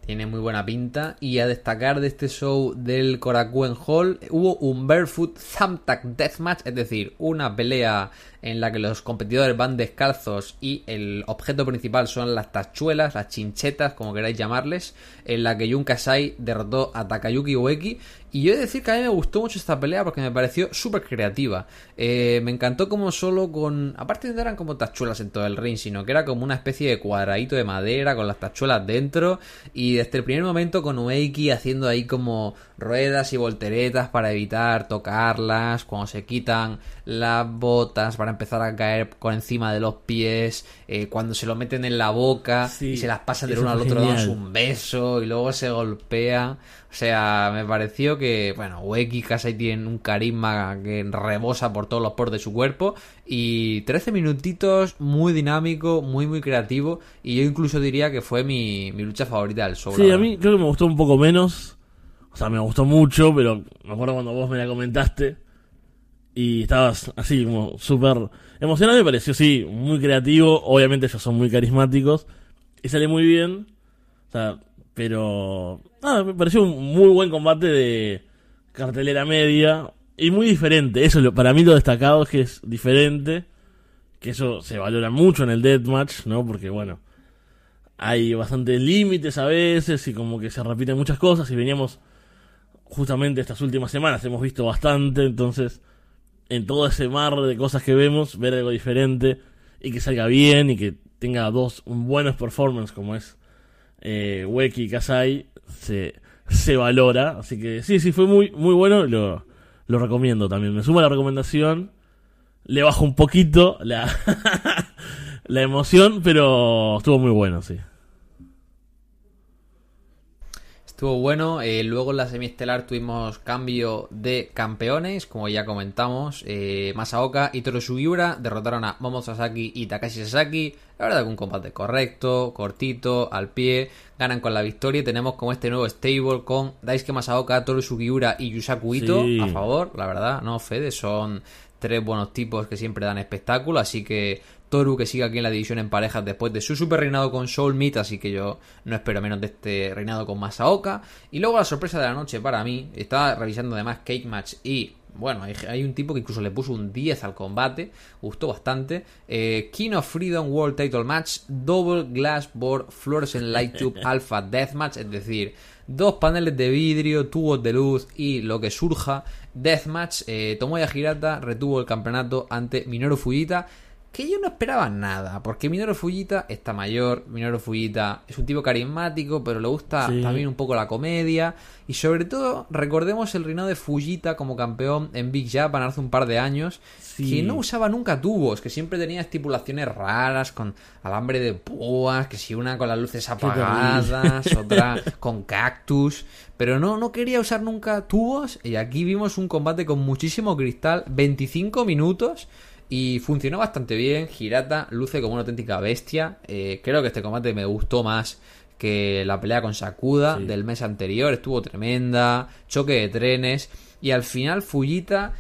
Tiene muy buena pinta. Y a destacar de este show del Korakuen Hall, hubo un Barefoot Thumbtack Deathmatch, es decir, una pelea en la que los competidores van descalzos y el objeto principal son las tachuelas, las chinchetas, como queráis llamarles, en la que Jun Kasai derrotó a Takayuki Ueki. Y yo he de decir que a mí me gustó mucho esta pelea porque me pareció súper creativa. Eh, me encantó como solo con... Aparte no eran como tachuelas en todo el ring, sino que era como una especie de cuadradito de madera con las tachuelas dentro. Y desde el primer momento con Ueki haciendo ahí como ruedas y volteretas para evitar tocarlas, cuando se quitan las botas para empezar a caer por encima de los pies, eh, cuando se lo meten en la boca Sí, y se las pasan de eso uno al otro dándose un beso y luego se golpean. O sea, me pareció que, bueno, Ueki Kasai tienen un carisma que rebosa por todos los poros de su cuerpo y 13 minutitos muy dinámico, muy muy creativo y yo incluso diría que fue mi, mi lucha favorita del show. Sí, a mí creo que me gustó un poco menos. O sea, me gustó mucho, pero me acuerdo cuando vos me la comentaste. Y estabas así, como súper emocionado. Me pareció, sí, muy creativo. Obviamente ellos son muy carismáticos. Y sale muy bien. O sea, pero... Ah, me pareció un muy buen combate de cartelera media. Y muy diferente. Eso es lo- para mí lo destacado es que es diferente. Que eso se valora mucho en el Deathmatch, ¿no? Porque bueno hay bastantes límites a veces y como que se repiten muchas cosas y veníamos justamente estas últimas semanas hemos visto bastante entonces en todo ese mar de cosas que vemos ver algo diferente y que salga bien y que tenga dos buenos performances como es eh, Weki y Kasai se, se valora así que sí sí fue muy muy bueno lo, lo recomiendo también me sumo a la recomendación le bajo un poquito la la emoción, pero estuvo muy bueno, sí. Estuvo bueno. eh, luego en la semiestelar tuvimos cambio de campeones, como ya comentamos. Eh, Masaoka y Toru Sugiura derrotaron a Momo Sasaki y Takashi Sasaki. La verdad que un combate correcto, cortito, al pie. Ganan con la victoria y tenemos como este nuevo stable con Daisuke Masaoka, Toru Sugiura y Yusaku Ito Sí. a favor. La verdad, no, Fede, son tres buenos tipos que siempre dan espectáculo. Así que Toru que sigue aquí en la división en parejas después de su super reinado con Soul Meat, así que yo no espero menos de este reinado con Masaoka. Y luego la sorpresa de la noche para mí, estaba revisando además Cake Match y bueno, hay, un tipo que incluso le puso un 10 al combate, gustó bastante. Eh, King of Freedom World Title Match, Double Glass Board Fluorescent Light Tube Alpha Deathmatch, es decir, dos paneles de vidrio, tubos de luz y lo que surja. Deathmatch, eh, Tomoya Hirata retuvo el campeonato ante Minoru Fujita que yo no esperaba nada, porque Minoru Fujita está mayor, Minoru Fujita es un tipo carismático, pero le gusta Sí. también un poco la comedia, y sobre todo recordemos el reinado de Fujita como campeón en Big Japan hace un par de años, Sí. que no usaba nunca tubos, que siempre tenía estipulaciones raras, con alambre de púas, que si una con las luces apagadas, otra con cactus, pero no, no quería usar nunca tubos, y aquí vimos un combate con muchísimo cristal, 25 minutos, Y funcionó bastante bien. Hirata luce como una auténtica bestia. Eh, creo que este combate me gustó más que la pelea con Sakuda del mes anterior. Estuvo tremenda. Choque de trenes. Y al final Fujita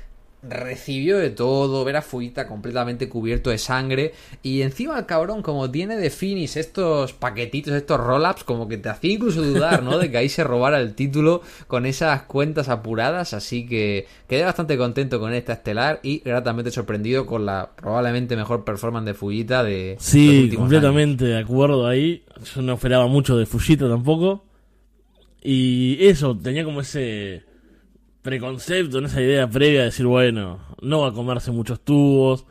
recibió de todo, ver a Fujita completamente cubierto de sangre y encima el cabrón como tiene de finis estos paquetitos, estos roll-ups, como que te hacía incluso dudar, ¿no? De que ahí se robara el título con esas cuentas apuradas, así que quedé bastante contento con esta estelar y gratamente sorprendido con la probablemente mejor performance de Fujita de... Sí, completamente de acuerdo ahí, yo no esperaba mucho de Fujita tampoco y eso, tenía como ese preconcepto, en esa idea previa de decir, bueno, no va a comerse muchos tubos,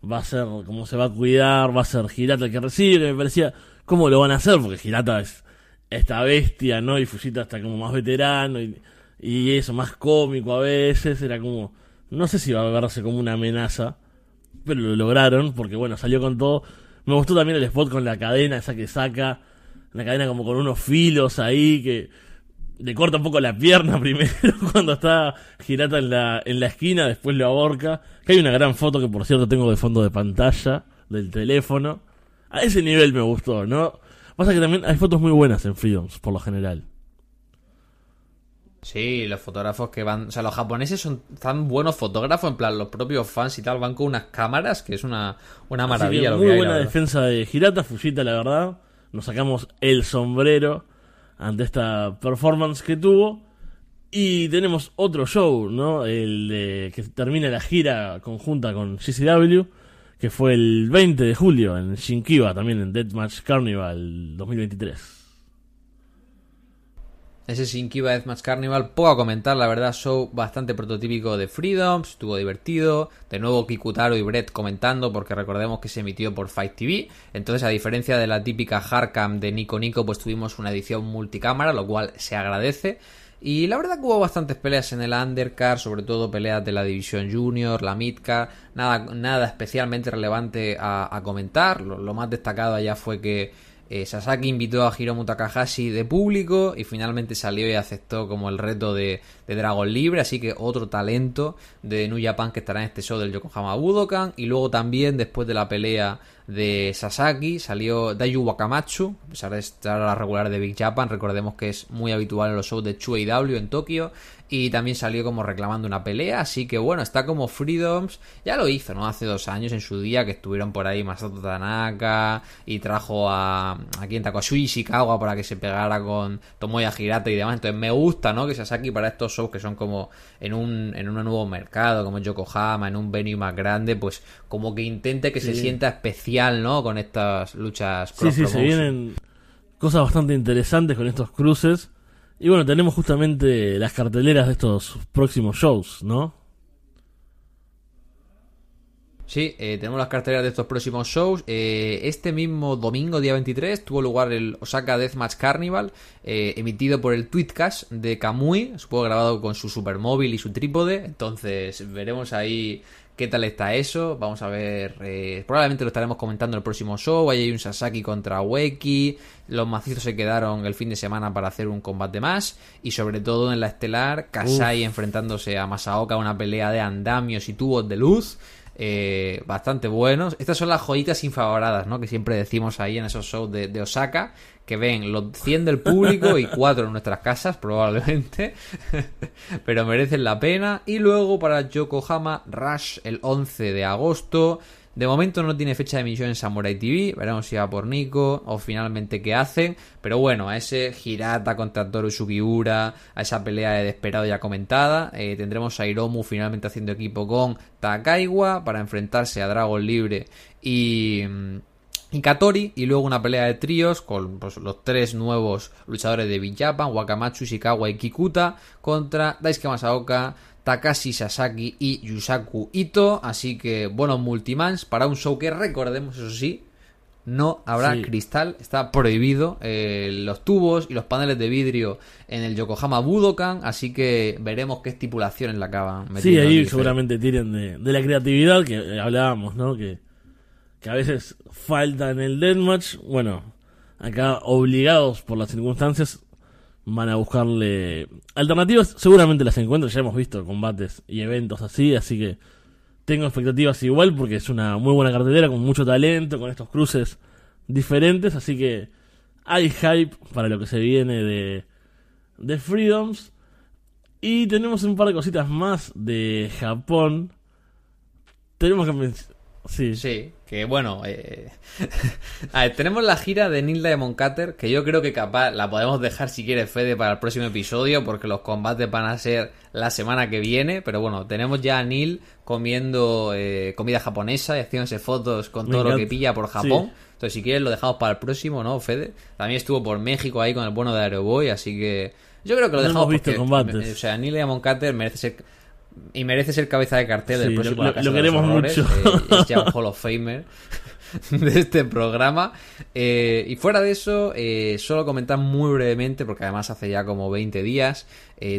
va a ser como se va a cuidar, va a ser Girata el que recibe, me parecía, ¿cómo lo van a hacer? Porque Girata es esta bestia, ¿no? Y Fujita está como más veterano y, y eso, más cómico a veces, era como, no sé si va a verse como una amenaza, pero lo lograron, porque bueno, salió con todo. Me gustó también el spot con la cadena, esa que saca, la cadena como con unos filos ahí, que le corta un poco la pierna primero cuando está Girata en la, en la esquina, después lo aborca. Que hay una gran foto que por cierto tengo de fondo de pantalla del teléfono. A ese nivel me gustó, ¿no? Pasa que también hay fotos muy buenas en Freedoms, por lo general. Sí, los fotógrafos que van. O sea, los japoneses son tan buenos fotógrafos, en plan, los propios fans y tal, van con unas cámaras que es una, una maravilla. muy buena defensa de Girata, Fujita, la verdad. Nos sacamos el sombrero ante esta performance que tuvo. Y tenemos otro show, ¿no? El de, que termina la gira conjunta con GCW, que fue el 20 de julio en Shinkiba, también en Deathmatch Carnival 2023. Ese Shinkiba Deathmatch Carnival, poco comentar, la verdad, show bastante prototípico de Freedoms, estuvo divertido. De nuevo Kikutaro y Brett comentando, porque recordemos que se emitió por Fight TV. Entonces, a diferencia de la típica hardcam de Nico Nico, pues tuvimos una edición multicámara, lo cual se agradece. Y la verdad que hubo bastantes peleas en el undercard, sobre todo peleas de la división junior, la midcard, nada, nada especialmente relevante a, comentar. lo, más destacado allá fue que eh, Sasaki invitó a Hiromu Takahashi de público y finalmente salió y aceptó como el reto de, de Dragon Libre, así que otro talento de New Japan que estará en este show del Yokohama Budokan y luego también después de la pelea de Sasaki salió Dayu Wakamatsu, a pesar de estar a la regular de Big Japan, recordemos que es muy habitual en los shows de Chu W en Tokio y también salió como reclamando una pelea, así que bueno, está como Freedoms, ya lo hizo, ¿no? Hace dos años en su día que estuvieron por ahí Masato Tanaka y trajo a, a quien a Shui Ishikawa para que se pegara con Tomoya Hirata y demás, entonces me gusta, ¿no? Que Sasaki para estos shows que son como en un, en un nuevo mercado, como Yokohama, en un venue más grande, pues como que intente que se sienta especial, ¿no? Con estas luchas. Sí, sí, se vienen cosas bastante interesantes con estos cruces y bueno, tenemos justamente las carteleras de estos próximos shows, ¿no? Sí, eh, tenemos las carteleras de estos próximos shows. Eh, este mismo domingo, día 23, tuvo lugar el Osaka Deathmatch Carnival, eh, emitido por el Tweetcast de Kamui, supongo grabado con su supermóvil y su trípode. Entonces, veremos ahí qué tal está eso. Vamos a ver, eh, probablemente lo estaremos comentando en el próximo show. Ahí hay un Sasaki contra Weki. Los macizos se quedaron el fin de semana para hacer un combate más. Y sobre todo en la estelar, Kasai enfrentándose a Masaoka, una pelea de andamios y tubos de luz. Eh, bastante buenos. Estas son las joyitas infavoradas, ¿no? Que siempre decimos ahí en esos shows de, de Osaka que ven los 100 del público y 4 en nuestras casas, probablemente. Pero merecen la pena. Y luego para Yokohama Rush el 11 de agosto. De momento no tiene fecha de emisión en Samurai TV. Veremos si va por Nico o finalmente qué hacen. Pero bueno, a ese Hirata contra Toru Sugiura, a esa pelea de desesperado ya comentada. Eh, tendremos a Hiromu finalmente haciendo equipo con Takaiwa para enfrentarse a Dragon Libre y mm, y Katori y luego una pelea de tríos con pues, los tres nuevos luchadores de Big Japan, Wakamatsu, Ishikawa y Kikuta contra Daisuke Masaoka, Takashi Sasaki y Yusaku Ito, así que buenos multimans para un show que recordemos eso sí, no habrá cristal, está prohibido eh, los tubos y los paneles de vidrio en el Yokohama Budokan, así que veremos qué estipulaciones la acaban Sí, ahí seguramente tiren de, de, la creatividad que hablábamos, ¿no? Que que a veces falta en el deathmatch, bueno, acá obligados por las circunstancias van a buscarle alternativas, seguramente las encuentran, ya hemos visto combates y eventos así, así que tengo expectativas igual porque es una muy buena cartelera con mucho talento, con estos cruces diferentes, así que hay hype para lo que se viene de, de Freedoms. Y tenemos un par de cositas más de Japón. Tenemos que Sí. Sí, que bueno. Eh... a ver, tenemos la gira de Neil Diamond Cutter, que yo creo que capaz la podemos dejar si quiere Fede para el próximo episodio, porque los combates van a ser la semana que viene. Pero bueno, tenemos ya a Neil comiendo eh, comida japonesa y haciéndose fotos con todo lo que pilla por Japón. Entonces, si quieres, lo dejamos para el próximo, ¿no, Fede? También estuvo por México ahí con el bueno de Aeroboy, así que. Yo creo que lo dejamos visto combates. O sea, Neil Diamond Cutter merece ser y merece ser cabeza de cartel del próximo lo, lo queremos mucho. Eh, es ya un Hall of Famer de este programa. Eh, y fuera de eso, eh, solo comentar muy brevemente, porque además hace ya como 20 días,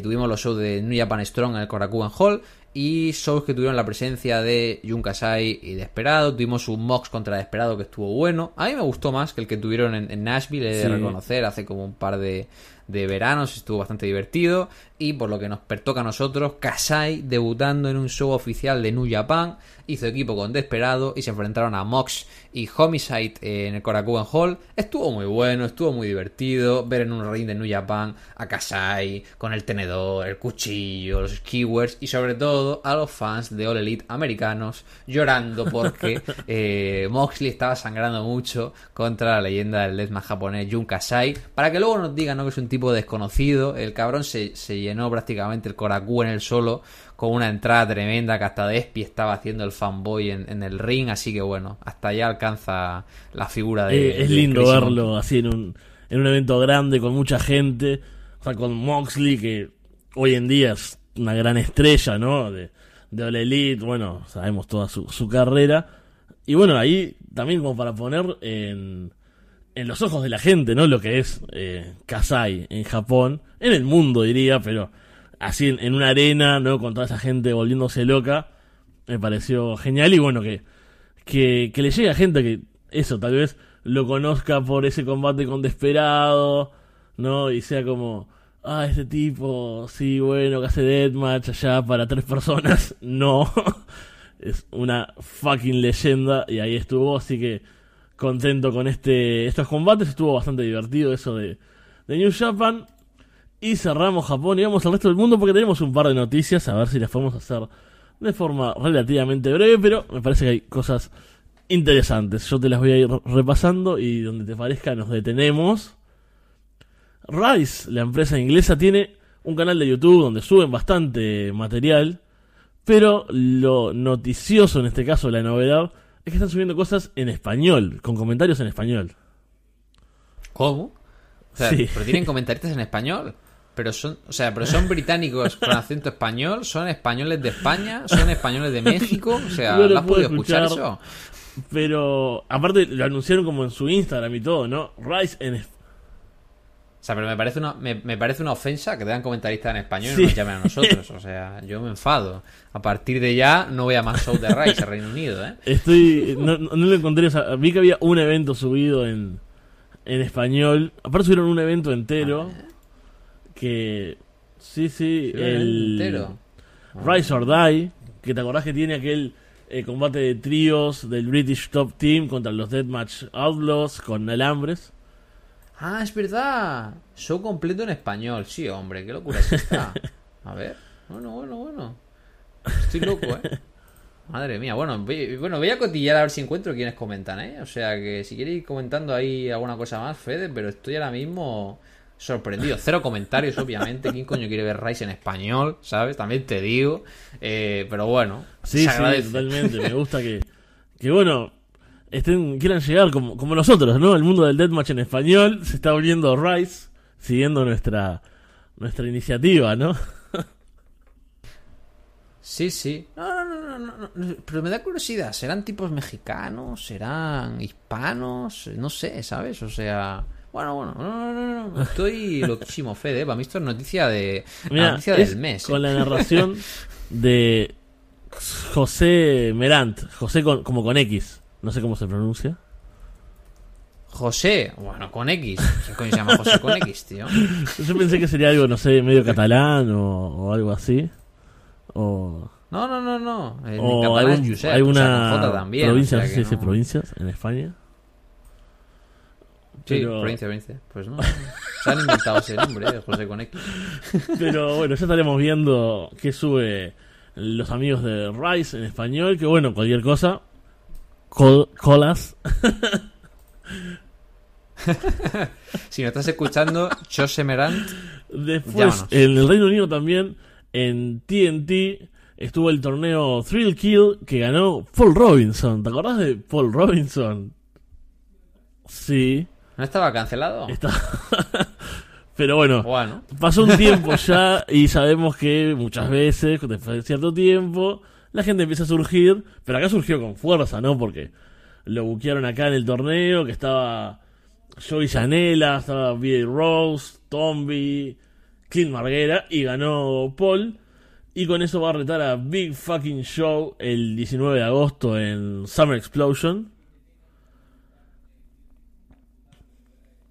tuvimos los shows de New Japan Strong en el Korakuen Hall y shows que tuvieron la presencia de Jun Kasai y Desperado. Tuvimos un Mox contra Desperado que estuvo bueno. A mí me gustó más que el que tuvieron en, Nashville, he de reconocer, hace como un par de, de veranos, estuvo bastante divertido. Y por lo que nos pertoca a nosotros, Kasai debutando en un show oficial de New Japan, hizo equipo con Desperado y se enfrentaron a Mox y Homicide en el Korakuen Hall. Estuvo muy bueno, estuvo muy divertido ver en un ring de New Japan a Kasai con el tenedor, el cuchillo, los skewers y sobre todo a los fans de All Elite americanos llorando porque eh, Moxley estaba sangrando mucho contra la leyenda del deathmatch japonés Jun Kasai para que luego nos digan ¿no? que es un tipo desconocido. El cabrón se, se llenó prácticamente el Korakuen en el solo con una entrada tremenda que hasta Despi estaba haciendo el fanboy en, el ring, así que bueno, hasta allá alcanza la figura de... Eh, es lindo verlo así en un, en un evento grande con mucha gente, o sea, con Moxley que hoy en día es una gran estrella, ¿no? De, de All Elite, bueno, sabemos toda su, su carrera. Y bueno, ahí también como para poner en, en los ojos de la gente, ¿no? Lo que es eh, Kasai en Japón, en el mundo diría, pero así en, una arena, ¿no? Con toda esa gente volviéndose loca. Me pareció genial y bueno, que, que, le llegue a gente que eso, tal vez lo conozca por ese combate con Desperado, ¿no? Y sea como, ah, este tipo, sí, bueno, que hace deathmatch allá para tres personas. No, es una fucking leyenda y ahí estuvo, así que contento con este estos combates, estuvo bastante divertido eso de, de New Japan. Y cerramos Japón y vamos al resto del mundo porque tenemos un par de noticias, a ver si las podemos hacer de forma relativamente breve, pero me parece que hay cosas interesantes. Yo te las voy a ir repasando y donde te parezca nos detenemos. Rise, la empresa inglesa, tiene un canal de YouTube donde suben bastante material, pero lo noticioso en este caso, la novedad, es que están subiendo cosas en español, con comentarios en español. ¿Cómo? sí. pero tienen comentaristas en español. Pero son, o sea, pero son británicos con acento español, son españoles de España, son españoles de México, o sea, ¿lo has podido escuchar, eso? Pero aparte lo anunciaron como en su Instagram y todo, ¿no? Rise en O sea, pero me parece una, me, parece una ofensa que te dan comentaristas en español y nos llamen a nosotros. O sea, yo me enfado. A partir de ya no voy a más show de Rise a Reino Unido, ¿eh? Estoy. No, no, lo encontré. O sea, vi que había un evento subido en, en español. Aparte subieron un evento entero. Ah, que sí, sí, el entero. Rise or Die, que te acordás que tiene aquel eh, combate de tríos del British Top Team contra los Deathmatch Outlaws con alambres. Ah, es verdad. Show completo en español. Sí, hombre, qué locura es esta. A ver. Bueno, bueno, bueno. Estoy loco, ¿eh? Madre mía, bueno, voy, bueno, voy a cotillar a ver si encuentro quienes comentan, ¿eh? O sea que si queréis ir comentando ahí alguna cosa más, Fede, pero estoy ahora mismo sorprendido. Cero comentarios, obviamente. ¿Quién coño quiere ver Rise en español? ¿Sabes? También te digo. Eh, pero bueno. Sí, sí, totalmente. Me gusta que, que bueno, estén, quieran llegar como, como nosotros, ¿no? El mundo del Deathmatch en español se está volviendo Rise, siguiendo nuestra, nuestra iniciativa, ¿no? Sí, sí. No, no, no, no, Pero me da curiosidad. ¿Serán tipos mexicanos? ¿Serán hispanos? No sé, ¿sabes? O sea... Bueno, bueno, no, no, no, estoy loquísimo, Fede. Para mí esto es noticia, de, noticia del mes. Con ¿eh? la narración de José Merant. José como con X. No sé cómo se pronuncia. José, bueno, con X. ¿Qué coño se llama José con X, tío? Yo pensé que sería algo, no sé, medio catalán o, o algo así. O No, no, no, no. En O catalán algún- es Josep, hay o sea, una también. provincia, o sea no sé si dice no- provincias en España. Sí, pero- provincia, provincia. Pues no. Se han inventado ese nombre, eh, José con X. Pero bueno, ya estaremos viendo qué sube los amigos de Rice en español. Que bueno, cualquier cosa, col- colas. Si nos estás escuchando, José Merant. Después, Llámanos. en el Reino Unido también, en TNT, estuvo el torneo Thrill Kill que ganó Paul Robinson. ¿Te acordás de Paul Robinson? Sí, ¿No estaba cancelado? está. Pero bueno, Bueno, pasó un tiempo ya y sabemos que muchas veces, después de cierto tiempo, la gente empieza a surgir, pero acá surgió con fuerza, ¿no? Porque lo buquearon acá en el torneo, que estaba Joey Janela, estaba B.A. Rose, Tomby, Clint Marguera, y ganó Paul. Y con eso va a retar a Big Fucking Show el 19 de agosto en Summer Explosion.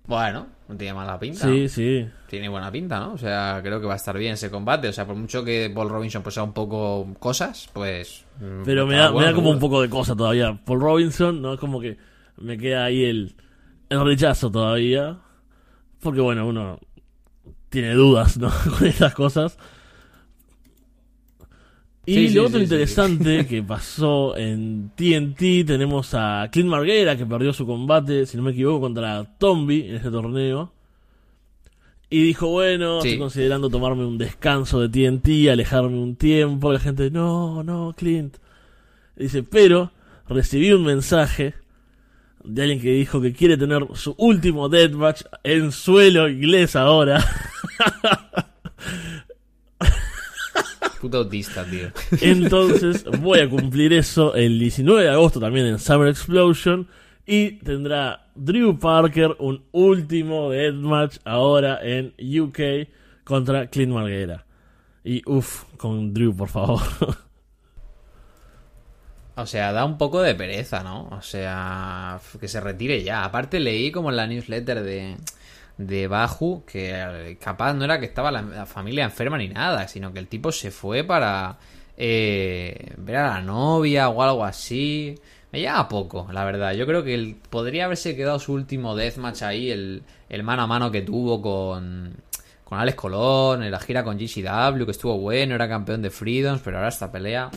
bueno, no tiene mala pinta. Sí, sí. Tiene buena pinta, ¿no? O sea, creo que va a estar bien ese combate. O sea, por mucho que Paul Robinson pues sea un poco cosas, pues... mm, Pero me da, me da como un poco de cosa todavía. Paul Robinson, ¿no? Es como que me queda ahí el, el rechazo todavía. Porque bueno, uno tiene dudas, ¿no? Con estas cosas. Y Sí, sí, lo otro sí, interesante que pasó en TNT, tenemos a Clint Marguera, que perdió su combate, si no me equivoco, contra Tomby en este torneo. Y dijo, bueno, estoy considerando tomarme un descanso de TNT, alejarme un tiempo. La gente, no, no, Clint. Dice, pero recibí un mensaje de alguien que dijo que quiere tener su último deathmatch en suelo inglés ahora. Puto autista, tío. Entonces voy a cumplir eso el 19 de agosto también en Summer Explosion. Y tendrá Drew Parker un último deathmatch ahora en UK contra Clint Marguera. Y uff, con Drew, por favor. O sea, da un poco de pereza, ¿no? O sea, que se retire ya. Aparte leí como en la newsletter de, de Baju que eh, capaz no era que estaba la, familia enferma ni nada, sino que el tipo se fue para eh, ver a la novia o algo así. Me llega a poco, la verdad. Yo creo que él podría haberse quedado su último deathmatch ahí, el, el mano a mano que tuvo con, con Alex Colón, en la gira con GCW, que estuvo bueno, era campeón de Freedoms, pero ahora esta pelea...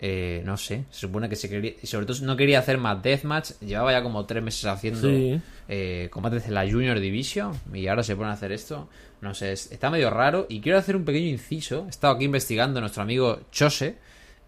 Eh, no sé, se supone que se quería. Y sobre todo no quería hacer más deathmatch. Llevaba ya como tres meses haciendo Sí. eh, combates en la Junior Division. Y ahora se pone a hacer esto. No sé, es- está medio raro. Y quiero hacer un pequeño inciso. He estado aquí investigando a nuestro amigo Chose.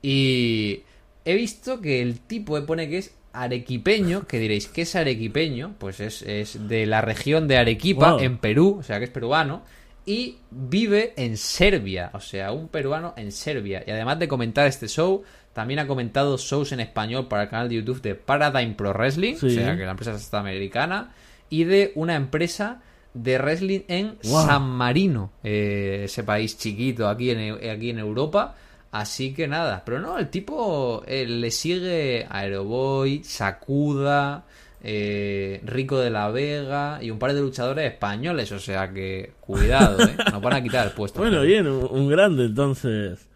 Y he visto que el tipo pone que es arequipeño. Que diréis, ¿qué es arequipeño? Pues es, es de la región de Arequipa, Wow. en Perú. O sea que es peruano y vive en Serbia, o sea, un peruano en Serbia. Y además de comentar este show, también ha comentado shows en español para el canal de YouTube de Paradigm Pro Wrestling, Sí. o sea, que la empresa es americana, y de una empresa de wrestling en Wow. San Marino, eh, ese país chiquito aquí en, aquí en Europa. Así que nada, pero no, el tipo eh, le sigue Aeroboy, Sakuda, eh, Rico de la Vega y un par de luchadores españoles, o sea que cuidado, ¿eh? nos van a quitar el puesto. Bueno, bien, un, un grande entonces.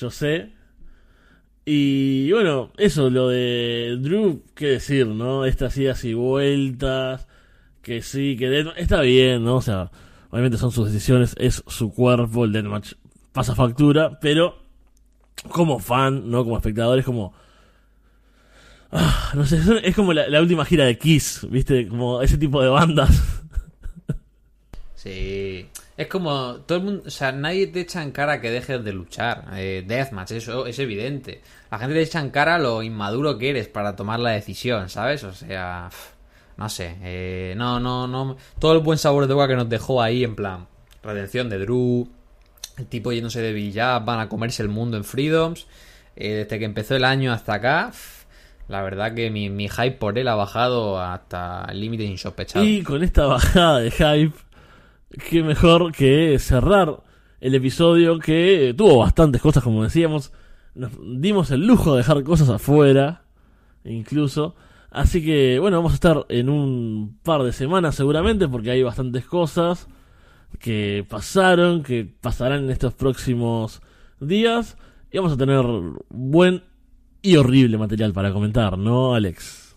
Yo sé. Y bueno, eso, lo de Drew, qué decir, ¿no? Estas idas y vueltas. Que sí, que Death- está bien, ¿no? O sea, obviamente son sus decisiones, es su cuerpo, el deathmatch pasa factura, pero como fan, ¿no? Como espectador, es como. Ah, no sé, es como la, la última gira de Kiss, ¿viste? Como ese tipo de bandas. Sí. Es como todo el mundo, o sea, nadie te echa en cara que dejes de luchar. Eh, deathmatch, eso es evidente. La gente te echa en cara lo inmaduro que eres para tomar la decisión, ¿sabes? O sea, no sé, eh, no, no, no. Todo el buen sabor de boca que nos dejó ahí, en plan, redención de Drew, el tipo yéndose de Villa, van a comerse el mundo en Freedoms. Eh, desde que empezó el año hasta acá, la verdad que mi, mi hype por él ha bajado hasta el límite. Y con esta bajada de hype, qué mejor que cerrar el episodio que tuvo bastantes cosas, como decíamos. Nos dimos el lujo de dejar cosas afuera, incluso. Así que, bueno, vamos a estar en un par de semanas seguramente, porque hay bastantes cosas que pasaron, que pasarán en estos próximos días. Y vamos a tener buen y horrible material para comentar, ¿no, Alex?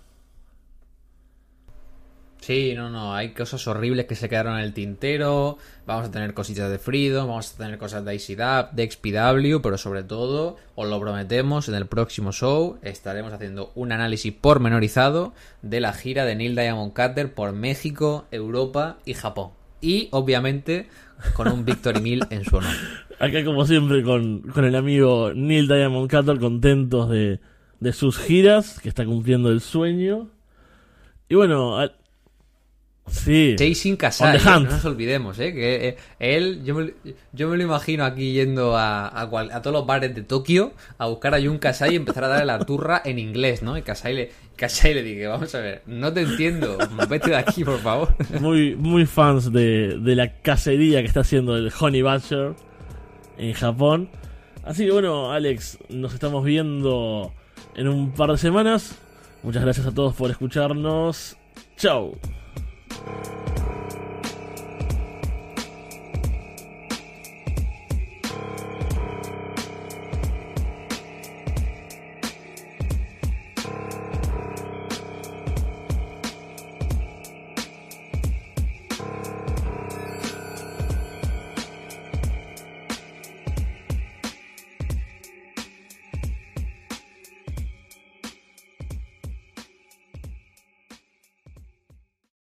Sí, no, no, hay cosas horribles que se quedaron en el tintero. Vamos a tener cositas de Freedom, vamos a tener cosas de ICDAP, de XPW, pero sobre todo, os lo prometemos, en el próximo show estaremos haciendo un análisis pormenorizado de la gira de Neil Diamond Cutter por México, Europa y Japón. Y obviamente con un Victory Mill en su honor. Acá, como siempre, con, con el amigo Neil Diamond Cutter, contentos de, de sus giras, que está cumpliendo el sueño. Y bueno, Sí. Chasing Kasai, ¿eh? no nos olvidemos, ¿eh? Que eh, él, yo me, yo me, lo imagino aquí yendo a, a, a, todos los bares de Tokio a buscar a Jun Kasai y empezar a darle la turra en inglés, ¿no? Y Kasai le, Kasai le dije, vamos a ver, no te entiendo, vete de aquí, por favor. Muy, muy fans de, de la cacería que está haciendo el Honey Badger en Japón. Así que bueno, Alex, nos estamos viendo en un par de semanas. Muchas gracias a todos por escucharnos. Chao. ー、